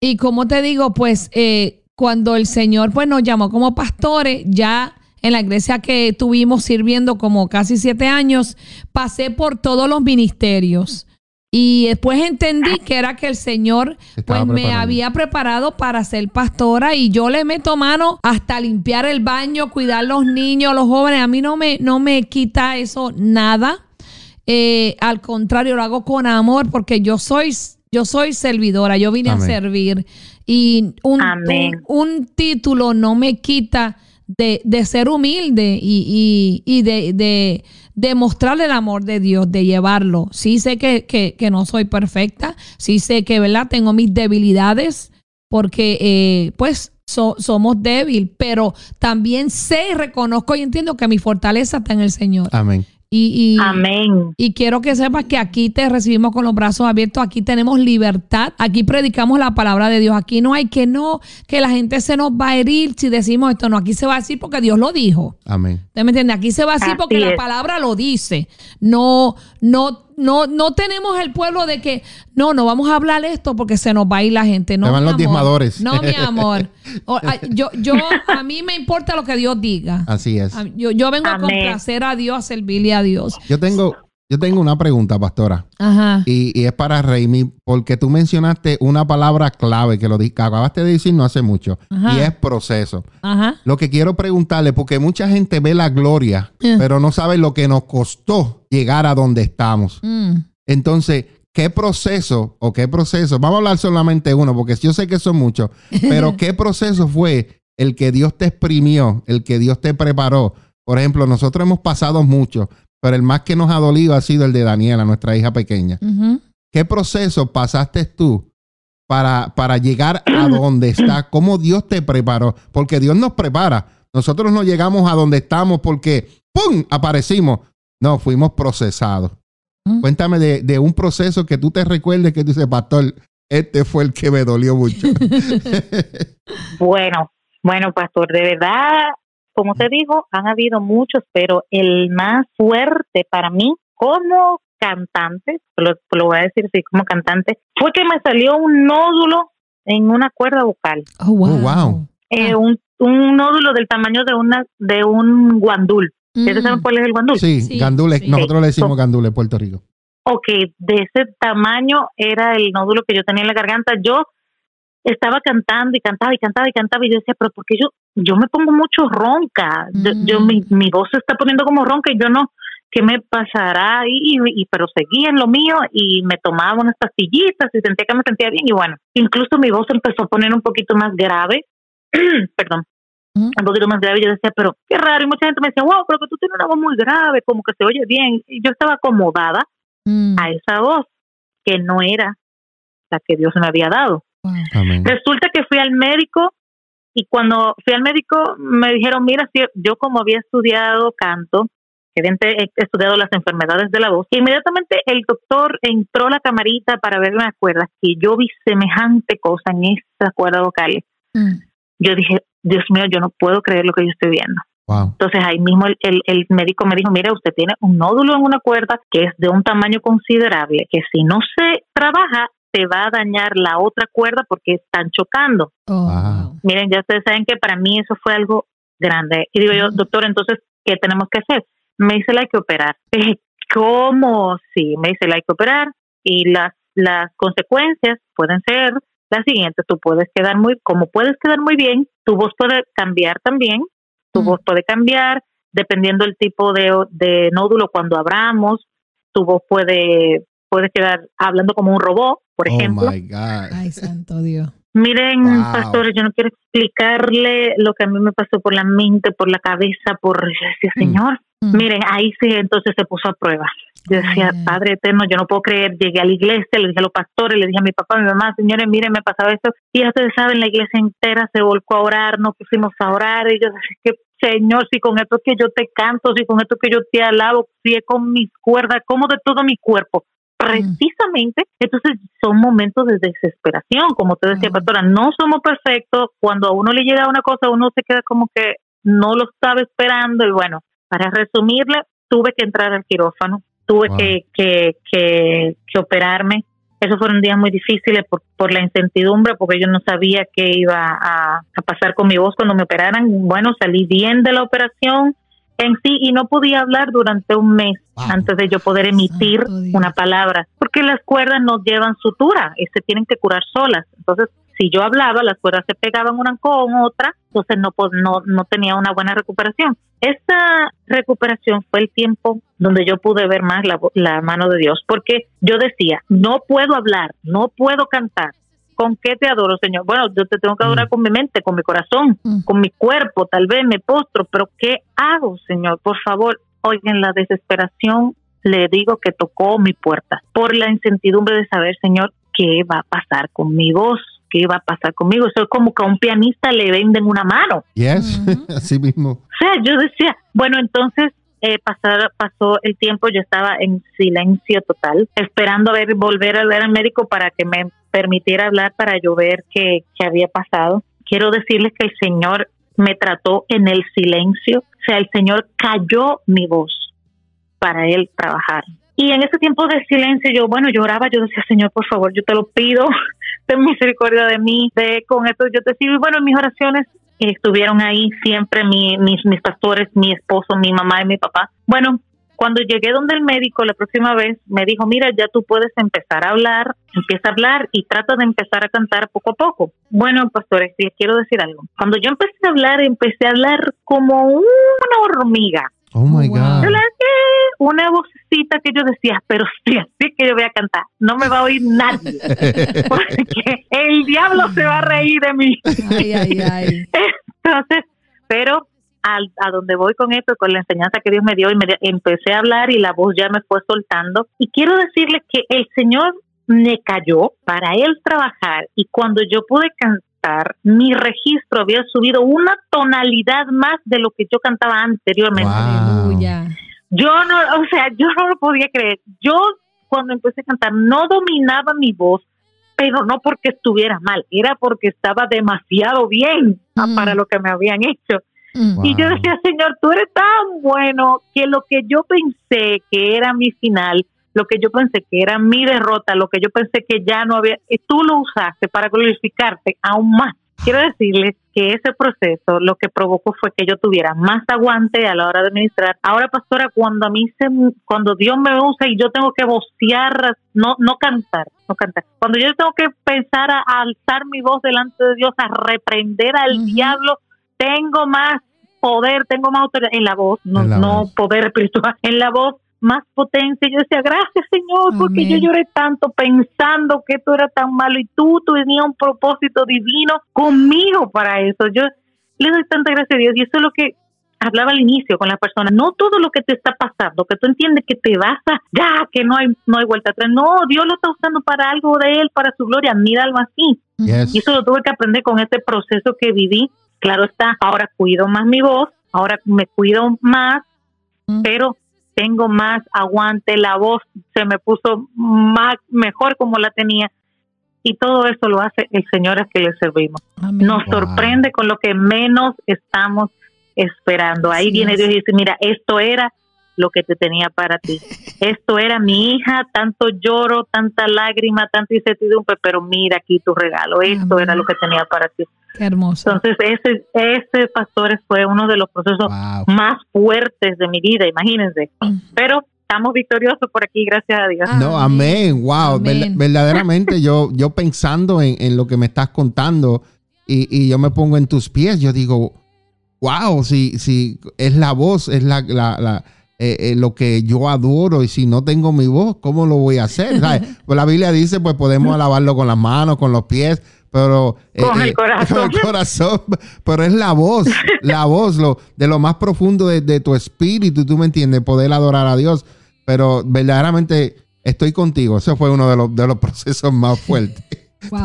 y como te digo, pues eh, cuando el Señor pues, nos llamó como pastores, ya en la iglesia que tuvimos sirviendo como casi siete años, pasé por todos los ministerios. Y después entendí que era que el Señor pues me había preparado para ser pastora y yo le meto mano hasta limpiar el baño, cuidar los niños, los jóvenes. A mí no me, no me quita eso nada. Eh, al contrario, lo hago con amor porque yo soy, yo soy servidora, yo vine a servir. Y un, un título no me quita de, de ser humilde y, y, y de, de, el amor de Dios, de llevarlo. Sí sé que, que, que no soy perfecta, sí sé que, ¿verdad? Tengo mis debilidades porque, eh, pues, somos débiles, pero también sé reconozco y entiendo que mi fortaleza está en el Señor. Amén. Y, Amén. Y quiero que sepas que aquí te recibimos con los brazos abiertos, aquí tenemos libertad, aquí predicamos la palabra de Dios, aquí no hay que no, que la gente se nos va a herir si decimos esto, no, aquí se va a decir porque Dios lo dijo. Amén. ¿Usted me entiende? Aquí se va a decir porque la palabra lo dice. No, no no, no tenemos el pueblo de que, no, no vamos a hablar esto porque se nos va a ir la gente. No, van los diezmadores. No, mi amor. yo, yo, a mí me importa lo que Dios diga. Así es. Yo, yo vengo a complacer a Dios, a servirle a Dios. Yo tengo, yo tengo una pregunta, pastora. Ajá. Y, es para Raimi, porque tú mencionaste una palabra clave que lo acabaste de decir no hace mucho, y es proceso. Ajá. Lo que quiero preguntarle, porque mucha gente ve la gloria, eh. pero no sabe lo que nos costó llegar a donde estamos. Mm. Entonces, ¿qué proceso o qué proceso? Vamos a hablar solamente uno, porque yo sé que son muchos, pero ¿qué proceso fue el que Dios te exprimió, el que Dios te preparó? Por ejemplo, nosotros hemos pasado mucho, pero el más que nos ha dolido ha sido el de Daniela, nuestra hija pequeña. ¿Qué proceso pasaste tú para, para llegar a donde está? ¿Cómo Dios te preparó? Porque Dios nos prepara. Nosotros no llegamos a donde estamos porque ¡pum! aparecimos. No, fuimos procesados. Cuéntame de, de, un proceso que tú te recuerdes que dices, pastor, este fue el que me dolió mucho. bueno, bueno, pastor, de verdad como te digo, han habido muchos, pero el más fuerte para mí, como cantante, lo, lo voy a decir así como cantante, fue que me salió un nódulo en una cuerda vocal. Oh, wow. Oh, eh, un, un nódulo del tamaño de una de un guandul. ¿Ustedes saben mm. cuál es el guandul? Sí, sí nosotros le decimos gandul en Puerto Rico. Ok, de ese tamaño era el nódulo que yo tenía en la garganta. Yo estaba cantando y cantaba y cantaba y cantaba y yo decía, pero porque yo yo me pongo mucho ronca, yo, mi, mm. mi, voz se está poniendo como ronca y yo no, ¿qué me pasará? Y, y, pero seguía en lo mío y me tomaba unas pastillitas y sentía que me sentía bien y bueno, incluso mi voz empezó a poner un poquito más grave, perdón, mm. un poquito más grave y yo decía, pero qué raro y mucha gente me decía, wow, pero que tú tienes una voz muy grave, como que se oye bien y yo estaba acomodada mm. a esa voz que no era la que Dios me había dado. Resulta que fui al médico y cuando fui al médico me dijeron, mira, si yo como había estudiado canto, he estudiado las enfermedades de la voz, inmediatamente el doctor entró a la camarita para ver las cuerdas, que yo vi semejante cosa en esa cuerda vocal. Mm. Yo dije, Dios mío, yo no puedo creer lo que yo estoy viendo. Entonces ahí mismo el, el, médico me dijo, mira, usted tiene un nódulo en una cuerda que es de un tamaño considerable, que si no se trabaja, te va a dañar la otra cuerda porque están chocando. Oh. Miren, ya ustedes saben que para mí eso fue algo grande. Y digo yo, doctor, entonces, ¿qué tenemos que hacer? Me dice, la hay que operar. ¿Cómo? Sí, me dice, la hay que operar. Y las, las consecuencias pueden ser las siguientes. Tú puedes quedar muy, como puedes quedar muy bien, tu voz puede cambiar también. Tu voz puede cambiar dependiendo del tipo de, de nódulo cuando abramos. Tu voz puede puedes quedar hablando como un robot, por oh ejemplo. Ay, santo Dios. Miren, pastores, yo no quiero explicarle lo que a mí me pasó por la mente, por la cabeza, por ese mm. Señor. Mm. Miren, ahí sí entonces se puso a prueba. Yo decía, Padre eterno, yo no puedo creer. Llegué a la iglesia, le dije a los pastores, le dije a mi papá, a mi mamá, señores, miren, me pasaba esto. Y ya ustedes saben, la iglesia entera se volcó a orar, nos pusimos a orar. Y yo decía, que Señor, si con esto que yo te canto, si con esto que yo te alabo, si es con mis cuerdas, como de todo mi cuerpo, precisamente, entonces son momentos de desesperación, como te decía, pastora, no somos perfectos, cuando a uno le llega una cosa, uno se queda como que no lo estaba esperando y bueno, para resumirle, tuve que entrar al quirófano, tuve que, que, que, operarme, esos fueron días muy difíciles por, por la incertidumbre, porque yo no sabía qué iba a, a pasar con mi voz cuando me operaran. Bueno, salí bien de la operación, en sí y no podía hablar durante un mes antes de yo poder emitir una palabra, porque las cuerdas no llevan sutura y se tienen que curar solas. Entonces, si yo hablaba, las cuerdas se pegaban una con otra, entonces no, no, no tenía una buena recuperación. Esta recuperación fue el tiempo donde yo pude ver más la, la mano de Dios, porque yo decía, no puedo hablar, no puedo cantar, ¿Con qué te adoro, Señor? Bueno, yo te tengo que adorar mm. con mi mente, con mi corazón, mm. con mi cuerpo, tal vez me postro, pero ¿qué hago, Señor? Por favor, hoy en la desesperación le digo que tocó mi puerta por la incertidumbre de saber, Señor, qué va a pasar con mi voz, qué va a pasar conmigo. Eso es como que a un pianista le venden una mano. Yes, así mismo. O sea, yo decía, bueno, entonces eh, pasar, pasó el tiempo, yo estaba en silencio total, esperando a ver, volver a ver al médico para que me permitiera hablar, para yo ver qué, qué había pasado. Quiero decirles que el Señor me trató en el silencio, o sea, el Señor cayó mi voz para Él trabajar. Y en ese tiempo de silencio yo, bueno, lloraba, yo decía, Señor, por favor, yo te lo pido, ten misericordia de mí, de con esto yo te sigo. Y bueno, en mis oraciones estuvieron ahí siempre mis, mis pastores, mi esposo, mi mamá y mi papá. Bueno, cuando llegué donde el médico la próxima vez, me dijo, mira, ya tú puedes empezar a hablar, empieza a hablar y trata de empezar a cantar poco a poco. Bueno, pastores, les quiero decir algo. Cuando yo empecé a hablar, empecé a hablar como una hormiga. Oh my God. Una vocecita que yo decía, pero sí, así que yo voy a cantar, no me va a oír nadie, porque el diablo se va a reír de mí. Ay, ay, ay. Entonces, pero al, a donde voy con esto, con la enseñanza que Dios me dio, y me, empecé a hablar y la voz ya me fue soltando. Y quiero decirles que el Señor me cayó para Él trabajar y cuando yo pude cantar, mi registro había subido una tonalidad más de lo que yo cantaba anteriormente. Yo no, o sea, yo no lo podía creer. Yo cuando empecé a cantar no dominaba mi voz, pero no porque estuviera mal, era porque estaba demasiado bien mm. para lo que me habían hecho. Mm. Y yo decía, Señor, tú eres tan bueno que lo que yo pensé que era mi final lo que yo pensé que era mi derrota, lo que yo pensé que ya no había, y tú lo usaste para glorificarte aún más. Quiero decirles que ese proceso lo que provocó fue que yo tuviera más aguante a la hora de ministrar. Ahora, pastora, cuando a mí se, cuando Dios me usa y yo tengo que vocear, no, no cantar, no cantar. Cuando yo tengo que pensar a, alzar mi voz delante de Dios, a reprender al diablo, tengo más poder, tengo más autoridad en la voz, no, no poder espiritual, en la voz más potencia. Yo decía, gracias Señor, porque yo lloré tanto pensando que esto era tan malo y tú, tú tenías un propósito divino conmigo para eso. Yo le doy tanta gracias a Dios y eso es lo que hablaba al inicio con la persona. No todo lo que te está pasando, que tú entiendes que te vas a, ya, que no hay, no hay vuelta atrás. No, Dios lo está usando para algo de Él, para su gloria. Mira algo así. Y eso lo tuve que aprender con este proceso que viví. Claro está, ahora cuido más mi voz, ahora me cuido más, pero tengo más aguante, la voz se me puso más mejor como la tenía y todo eso lo hace el Señor a que le servimos. Nos sorprende con lo que menos estamos esperando. Ahí viene Dios y dice, mira, esto era lo que te tenía para ti. Esto era mi hija, tanto lloro, tanta lágrima, tanta incertidumbre, pero mira aquí tu regalo. Esto era lo que tenía para ti. Qué hermoso. Entonces, ese, ese pastor fue uno de los procesos más fuertes de mi vida, imagínense. Mm. Pero estamos victoriosos por aquí, gracias a Dios. No, amén, wow, verdaderamente yo, yo pensando en, lo que me estás contando y, yo me pongo en tus pies, yo digo, wow, si, si es la voz, es la, la, eh, eh, lo que yo adoro y si no tengo mi voz, ¿cómo lo voy a hacer? pues la Biblia dice, pues podemos alabarlo con las manos, con los pies, pero eh, con, el corazón. pero es la voz, la voz, lo, de lo más profundo de, tu espíritu, tú me entiendes, poder adorar a Dios. Pero verdaderamente estoy contigo. Ese fue uno de los, de los procesos más fuertes.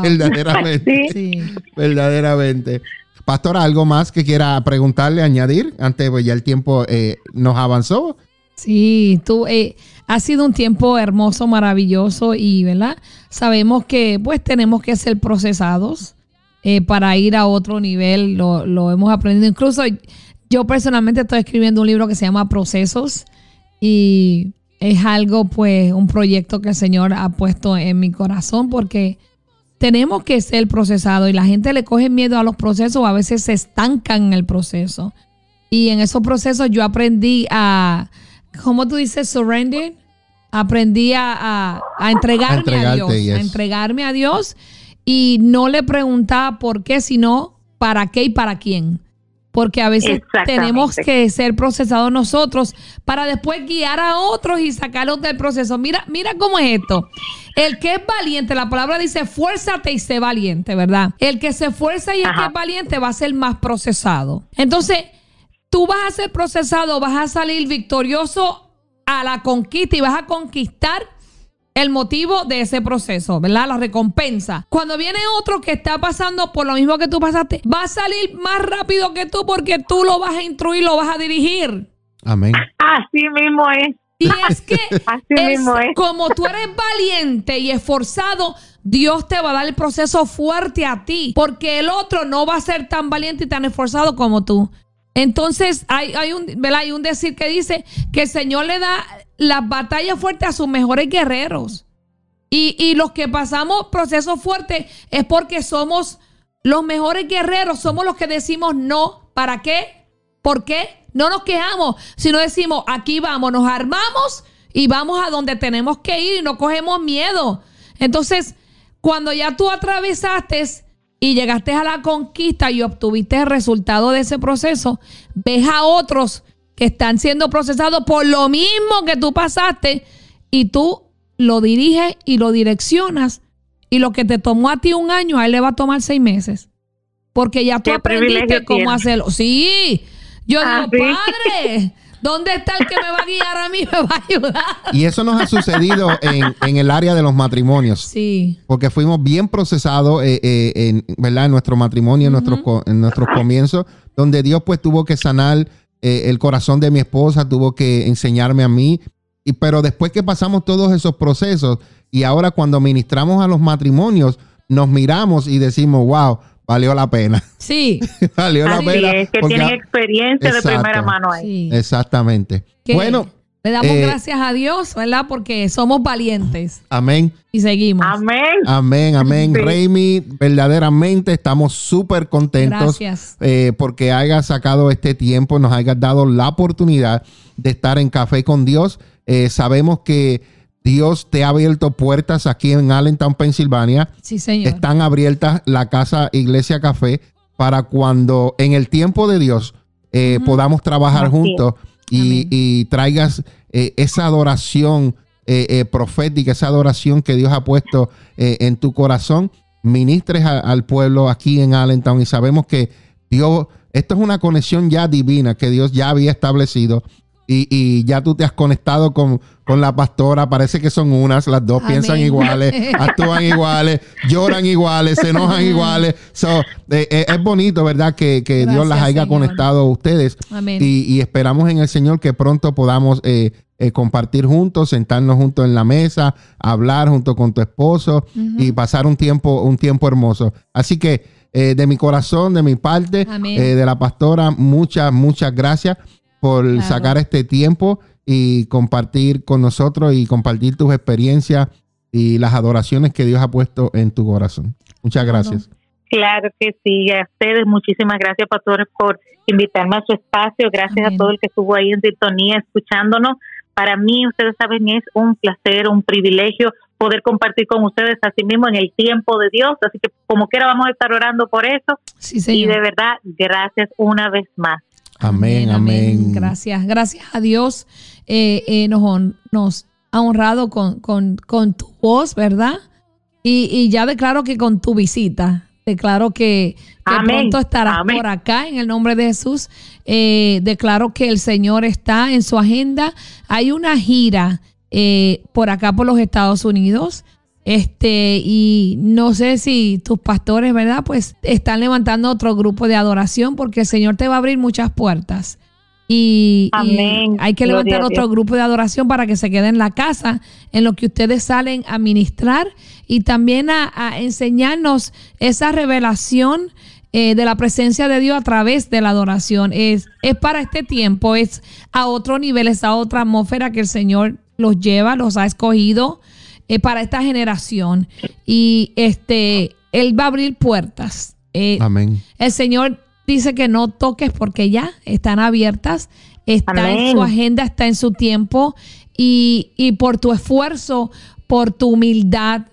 verdaderamente. Verdaderamente. Pastor, ¿algo más que quiera preguntarle, añadir? Antes, pues ya el tiempo eh, nos avanzó. Sí, tú, eh, ha sido un tiempo hermoso, maravilloso y, ¿verdad? Sabemos que pues tenemos que ser procesados eh, para ir a otro nivel, lo, lo hemos aprendido. Incluso yo personalmente estoy escribiendo un libro que se llama Procesos y es algo, pues, un proyecto que el Señor ha puesto en mi corazón porque tenemos que ser procesados y la gente le coge miedo a los procesos, a veces se estancan en el proceso. Y en esos procesos yo aprendí a ¿cómo tú dices surrender? Aprendí a, entregarme a, Dios, a entregarme a Dios y no le preguntaba por qué, sino para qué y para quién. Porque a veces tenemos que ser procesados nosotros para después guiar a otros y sacarlos del proceso. Mira, mira cómo es esto. El que es valiente, la palabra dice, fuérzate y sé valiente, ¿verdad? El que se esfuerza y el que es valiente va a ser más procesado. Entonces, tú vas a ser procesado, vas a salir victorioso a la conquista y vas a conquistar el motivo de ese proceso, ¿verdad? La recompensa. Cuando viene otro que está pasando por lo mismo que tú pasaste, va a salir más rápido que tú porque tú lo vas a instruir, lo vas a dirigir. Amén. Así mismo es. Y es que es. como tú eres valiente y esforzado, Dios te va a dar el proceso fuerte a ti, porque el otro no va a ser tan valiente y tan esforzado como tú. Entonces hay, hay, un, hay un decir que dice que el Señor le da las batallas fuertes a sus mejores guerreros. Y, y los que pasamos procesos fuertes es porque somos los mejores guerreros, somos los que decimos no. ¿Para qué? ¿Por qué? No nos quejamos, sino decimos, aquí vamos, nos armamos y vamos a donde tenemos que ir y no cogemos miedo. Entonces, cuando ya tú atravesaste y llegaste a la conquista y obtuviste el resultado de ese proceso, ves a otros que están siendo procesados por lo mismo que tú pasaste y tú lo diriges y lo direccionas y lo que te tomó a ti un año, a él le va a tomar seis meses. Porque ya tú aprendiste cómo hacerlo. Sí, yo digo, padre, ¿Dónde está el que me va a guiar a mí? Me va a ayudar. Y eso nos ha sucedido en, el área de los matrimonios. Sí. Porque fuimos bien procesados eh, eh, en, ¿verdad? en nuestro matrimonio, en, nuestro, en nuestros comienzos, donde Dios pues tuvo que sanar eh, el corazón de mi esposa, tuvo que enseñarme a mí. Y, pero después que pasamos todos esos procesos y ahora cuando ministramos a los matrimonios, nos miramos y decimos, wow, valió la pena. Sí. valió la pena. Es que tienen experiencia de primera mano ahí. Exactamente. Bueno, Le damos eh, gracias a Dios, ¿verdad? Porque somos valientes. Amén. Y seguimos. Amén. Amén, amén. Sí. verdaderamente estamos súper contentos. Gracias. Eh, porque hayas sacado este tiempo, nos hayas dado la oportunidad de estar en Café con Dios. Eh, sabemos que Dios te ha abierto puertas aquí en Allentown, Pensilvania. Sí, señor. Están abiertas la casa Iglesia Café para cuando en el tiempo de Dios podamos trabajar juntos y, traigas eh, esa adoración eh, eh, profética, esa adoración que Dios ha puesto en tu corazón, ministres al pueblo aquí en Allentown. Y sabemos que Dios, esto es una conexión ya divina que Dios ya había establecido y, ya tú te has conectado con, la pastora, parece que son unas, las dos piensan iguales, actúan iguales, lloran iguales, se enojan iguales. Eh, eh, es bonito, ¿verdad? Que, Dios las haya conectado a ustedes. Y, esperamos en el Señor que pronto podamos eh, compartir juntos, sentarnos juntos en la mesa, hablar junto con tu esposo y pasar un tiempo, un tiempo hermoso. Así que de mi corazón, de mi parte, de la pastora, muchas, muchas gracias por sacar este tiempo y compartir con nosotros y compartir tus experiencias y las adoraciones que Dios ha puesto en tu corazón. Muchas gracias. Claro que sí, a ustedes muchísimas gracias, pastores, por invitarme a su espacio. Gracias a todo el que estuvo ahí en sintonía escuchándonos. Para mí, ustedes saben, es un placer, un privilegio poder compartir con ustedes así mismo en el tiempo de Dios. Así que como quiera vamos a estar orando por eso. Sí, y de verdad, gracias una vez más. Amén, amén. Gracias, gracias a Dios. Eh, eh, nos, ha honrado con, tu voz, ¿verdad? Y, ya declaro que con tu visita, declaro que, pronto estarás por acá en el nombre de Jesús. Eh, declaro que el Señor está en su agenda. Hay una gira por acá por los Estados Unidos. Este, y no sé si tus pastores, ¿verdad? Pues están levantando otro grupo de adoración porque el Señor te va a abrir muchas puertas. Y, hay que levantar otro grupo de adoración para que se quede en la casa, en lo que ustedes salen a ministrar y también a, enseñarnos esa revelación eh, de la presencia de Dios a través de la adoración. Es, es para este tiempo, es a otro nivel, es a otra atmósfera que el Señor los lleva, los ha escogido eh, para esta generación. Y este, Él va a abrir puertas. Eh, Amén. El Señor dice que no toques porque ya están abiertas. Está en su agenda, está en su tiempo. Y, y por tu esfuerzo, por tu humildad,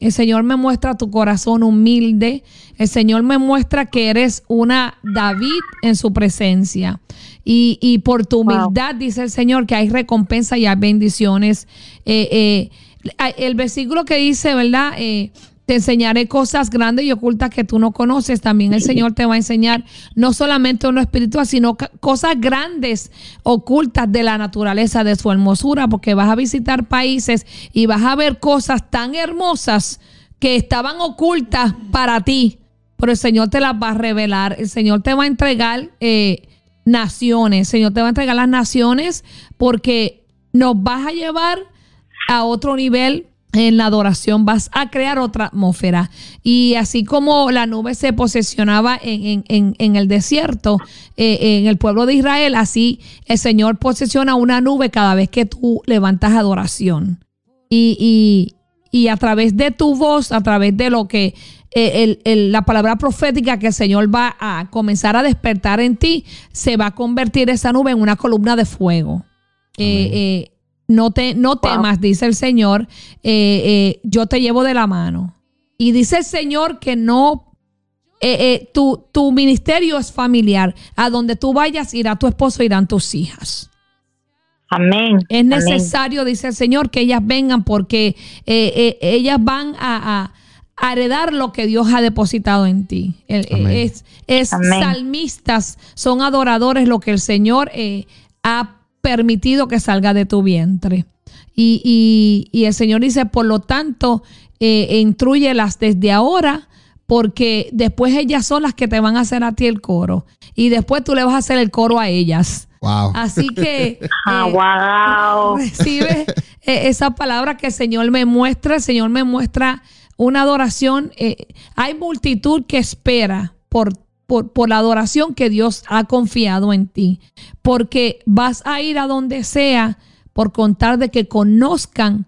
el Señor me muestra tu corazón humilde. El Señor me muestra que eres una David en su presencia. Y, y por tu humildad, dice el Señor, que hay recompensa y hay bendiciones. Eh, eh, el versículo que dice, ¿verdad? Eh, te enseñaré cosas grandes y ocultas que tú no conoces. También el Señor te va a enseñar no solamente uno espiritual, sino cosas grandes, ocultas de la naturaleza, de su hermosura, porque vas a visitar países y vas a ver cosas tan hermosas que estaban ocultas para ti, pero el Señor te las va a revelar. El Señor te va a entregar eh, naciones. El Señor te va a entregar las naciones porque nos vas a llevar a otro nivel en la adoración, vas a crear otra atmósfera. Y así como la nube se posesionaba en, el desierto, eh, en el pueblo de Israel, así el Señor posesiona una nube cada vez que tú levantas adoración. Y, a través de tu voz, a través de lo que eh, la palabra profética que el Señor va a comenzar a despertar en ti, se va a convertir esa nube en una columna de fuego. Eh, no, te, no temas, dice el Señor, eh, eh, yo te llevo de la mano. Y dice el Señor que no, eh, tu, tu, ministerio es familiar. A donde tú vayas irá tu esposo, irán tus hijas. Amén. Es necesario, dice el Señor, que ellas vengan porque ellas van a, heredar lo que Dios ha depositado en ti. Es, es salmistas, son adoradores lo que el Señor ha permitido que salga de tu vientre. Y, el Señor dice, por lo tanto, eh, instruyelas desde ahora, porque después ellas son las que te van a hacer a ti el coro. Y después tú le vas a hacer el coro a ellas. Así que ah, eh, recibe eh, esa palabra que el Señor me muestra. El Señor me muestra una adoración. Eh, hay multitud que espera por por, la adoración que Dios ha confiado en ti. Porque vas a ir a donde sea por contar de que conozcan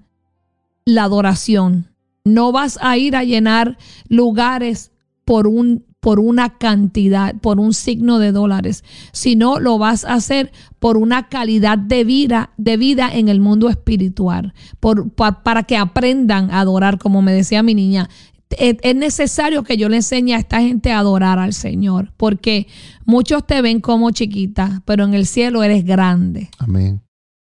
la adoración. No vas a ir a llenar lugares por un por una cantidad, por un signo de dólares, sino lo vas a hacer por una calidad de vida, de vida en el mundo espiritual, para que aprendan a adorar, como me decía mi niña. Es, necesario que yo le enseñe a esta gente a adorar al Señor, porque muchos te ven como chiquita, pero en el cielo eres grande. Amén.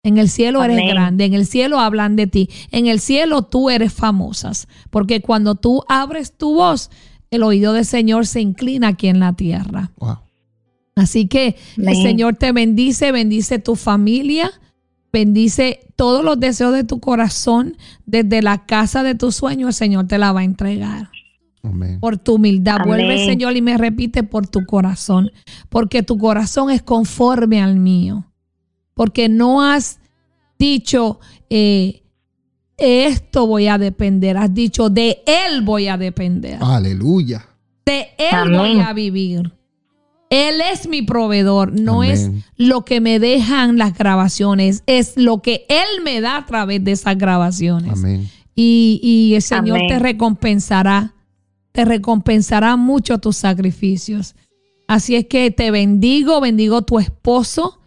En el cielo eres grande, en el cielo hablan de ti, en el cielo tú eres famosas, porque cuando tú abres tu voz, el oído del Señor se inclina aquí en la tierra. Así que el Señor te bendice, bendice tu familia, bendice todos los deseos de tu corazón, desde la casa de tu sueño, el Señor te la va a entregar. Por tu humildad. Vuelve, Señor, y me repite por tu corazón, porque tu corazón es conforme al mío porque no has dicho, eh, esto voy a depender, has dicho, de Él voy a depender. Aleluya. De Él voy a vivir. Él es mi proveedor, no es lo que me dejan las grabaciones, es lo que Él me da a través de esas grabaciones. Amén. Y, el Señor te recompensará, te recompensará mucho tus sacrificios. Así es que te bendigo, bendigo tu esposo,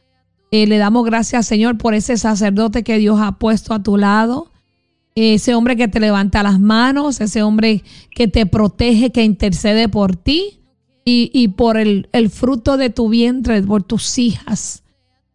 eh, le damos gracias, Señor, por ese sacerdote que Dios ha puesto a tu lado. Ese hombre que te levanta las manos, ese hombre que te protege, que intercede por ti y, por el, fruto de tu vientre, por tus hijas.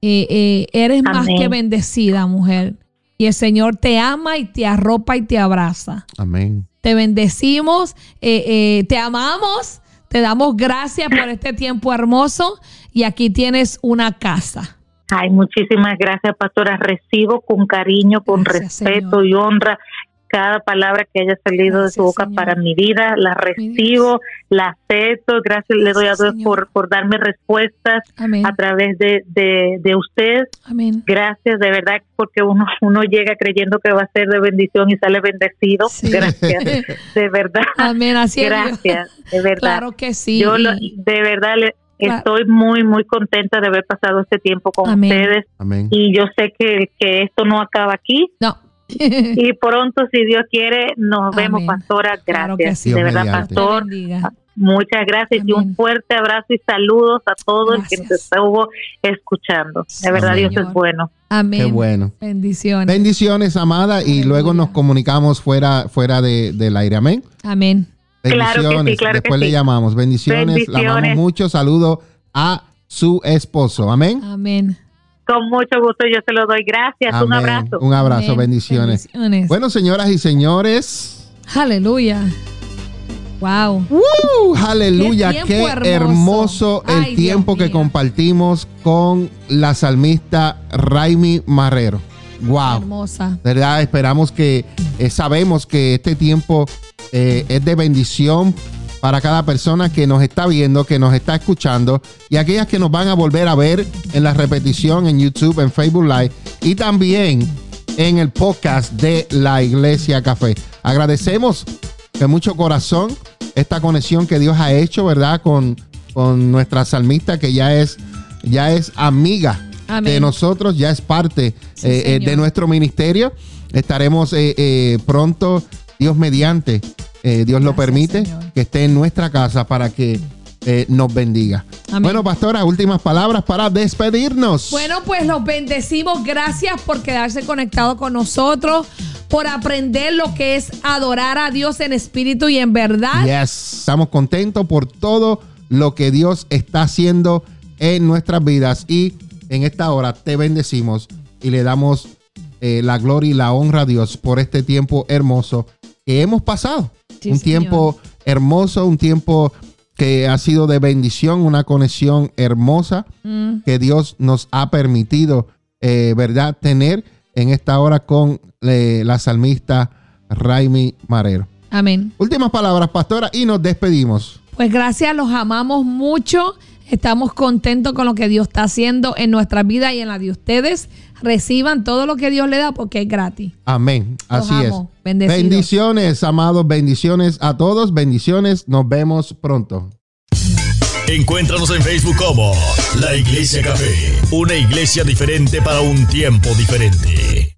Eh, eh, eres más que bendecida, mujer. Y el Señor te ama y te arropa y te abraza. Amén. Te bendecimos, te amamos, te damos gracias por este tiempo hermoso y aquí tienes una casa. Ay, muchísimas gracias, pastora. Recibo con cariño, con respeto y honra cada palabra que haya salido de su boca para mi vida, la recibo, la acepto, gracias le doy a Dios por, por darme respuestas a través de, de, usted. Gracias, de verdad, porque uno, uno llega creyendo que va a ser de bendición y sale bendecido. Gracias, de verdad. Amén, así Gracias, de verdad. Claro que sí. Yo de verdad le, Estoy muy, muy contenta de haber pasado este tiempo con ustedes. Y yo sé que, que esto no acaba aquí. No. y pronto, si Dios quiere, nos vemos, pastora. Gracias. De verdad, pastor. Muchas gracias y un fuerte abrazo y saludos a todos los que nos estuvo escuchando. De verdad, Dios es bueno. Amén. Qué bueno. Bendiciones. Bendiciones, amada. Y luego nos comunicamos fuera, fuera de, del aire. Amén. Amén. Bendiciones. Después le llamamos. Bendiciones. La amamos mucho. Saludo a su esposo. Amén. Amén. Con mucho gusto yo se lo doy. Gracias. Un abrazo. Un abrazo. Bendiciones. Bueno, señoras y señores. Aleluya. Wow. aleluya. Qué, hermoso, el tiempo que compartimos con la salmista Raimi Marrero. Wow. Hermosa. ¿Verdad? Esperamos que eh, sabemos que este tiempo eh, es de bendición para cada persona que nos está viendo, que nos está escuchando y aquellas que nos van a volver a ver en la repetición en YouTube, en Facebook Live y también en el podcast de la Iglesia Café. Agradecemos de mucho corazón esta conexión que Dios ha hecho, ¿verdad? Con, con nuestra salmista que ya es, ya es amiga de nosotros, ya es parte eh, eh, de nuestro ministerio. Estaremos pronto Dios mediante, eh, Dios lo permite, que esté en nuestra casa para que eh, nos bendiga. Bueno, pastora, últimas palabras para despedirnos. Bueno, pues los bendecimos. Gracias por quedarse conectado con nosotros, por aprender lo que es adorar a Dios en espíritu y en verdad. Yes, estamos contentos por todo lo que Dios está haciendo en nuestras vidas y en esta hora te bendecimos y le damos eh, la gloria y la honra a Dios por este tiempo hermoso que hemos pasado. Un tiempo hermoso, un tiempo que ha sido de bendición, una conexión hermosa mm. que Dios nos ha permitido, eh, ¿verdad?, tener en esta hora con eh, la salmista Raimi Marero. Amén. Últimas palabras, pastora, y nos despedimos. Pues gracias, los amamos mucho. Estamos contentos con lo que Dios está haciendo en nuestra vida y en la de ustedes reciban todo lo que Dios le da porque es gratis. Amén. Así es. Bendiciones, amados. Bendiciones a todos. Bendiciones. Nos vemos pronto. Encuéntranos en Facebook como La Iglesia Café, una iglesia diferente para un tiempo diferente.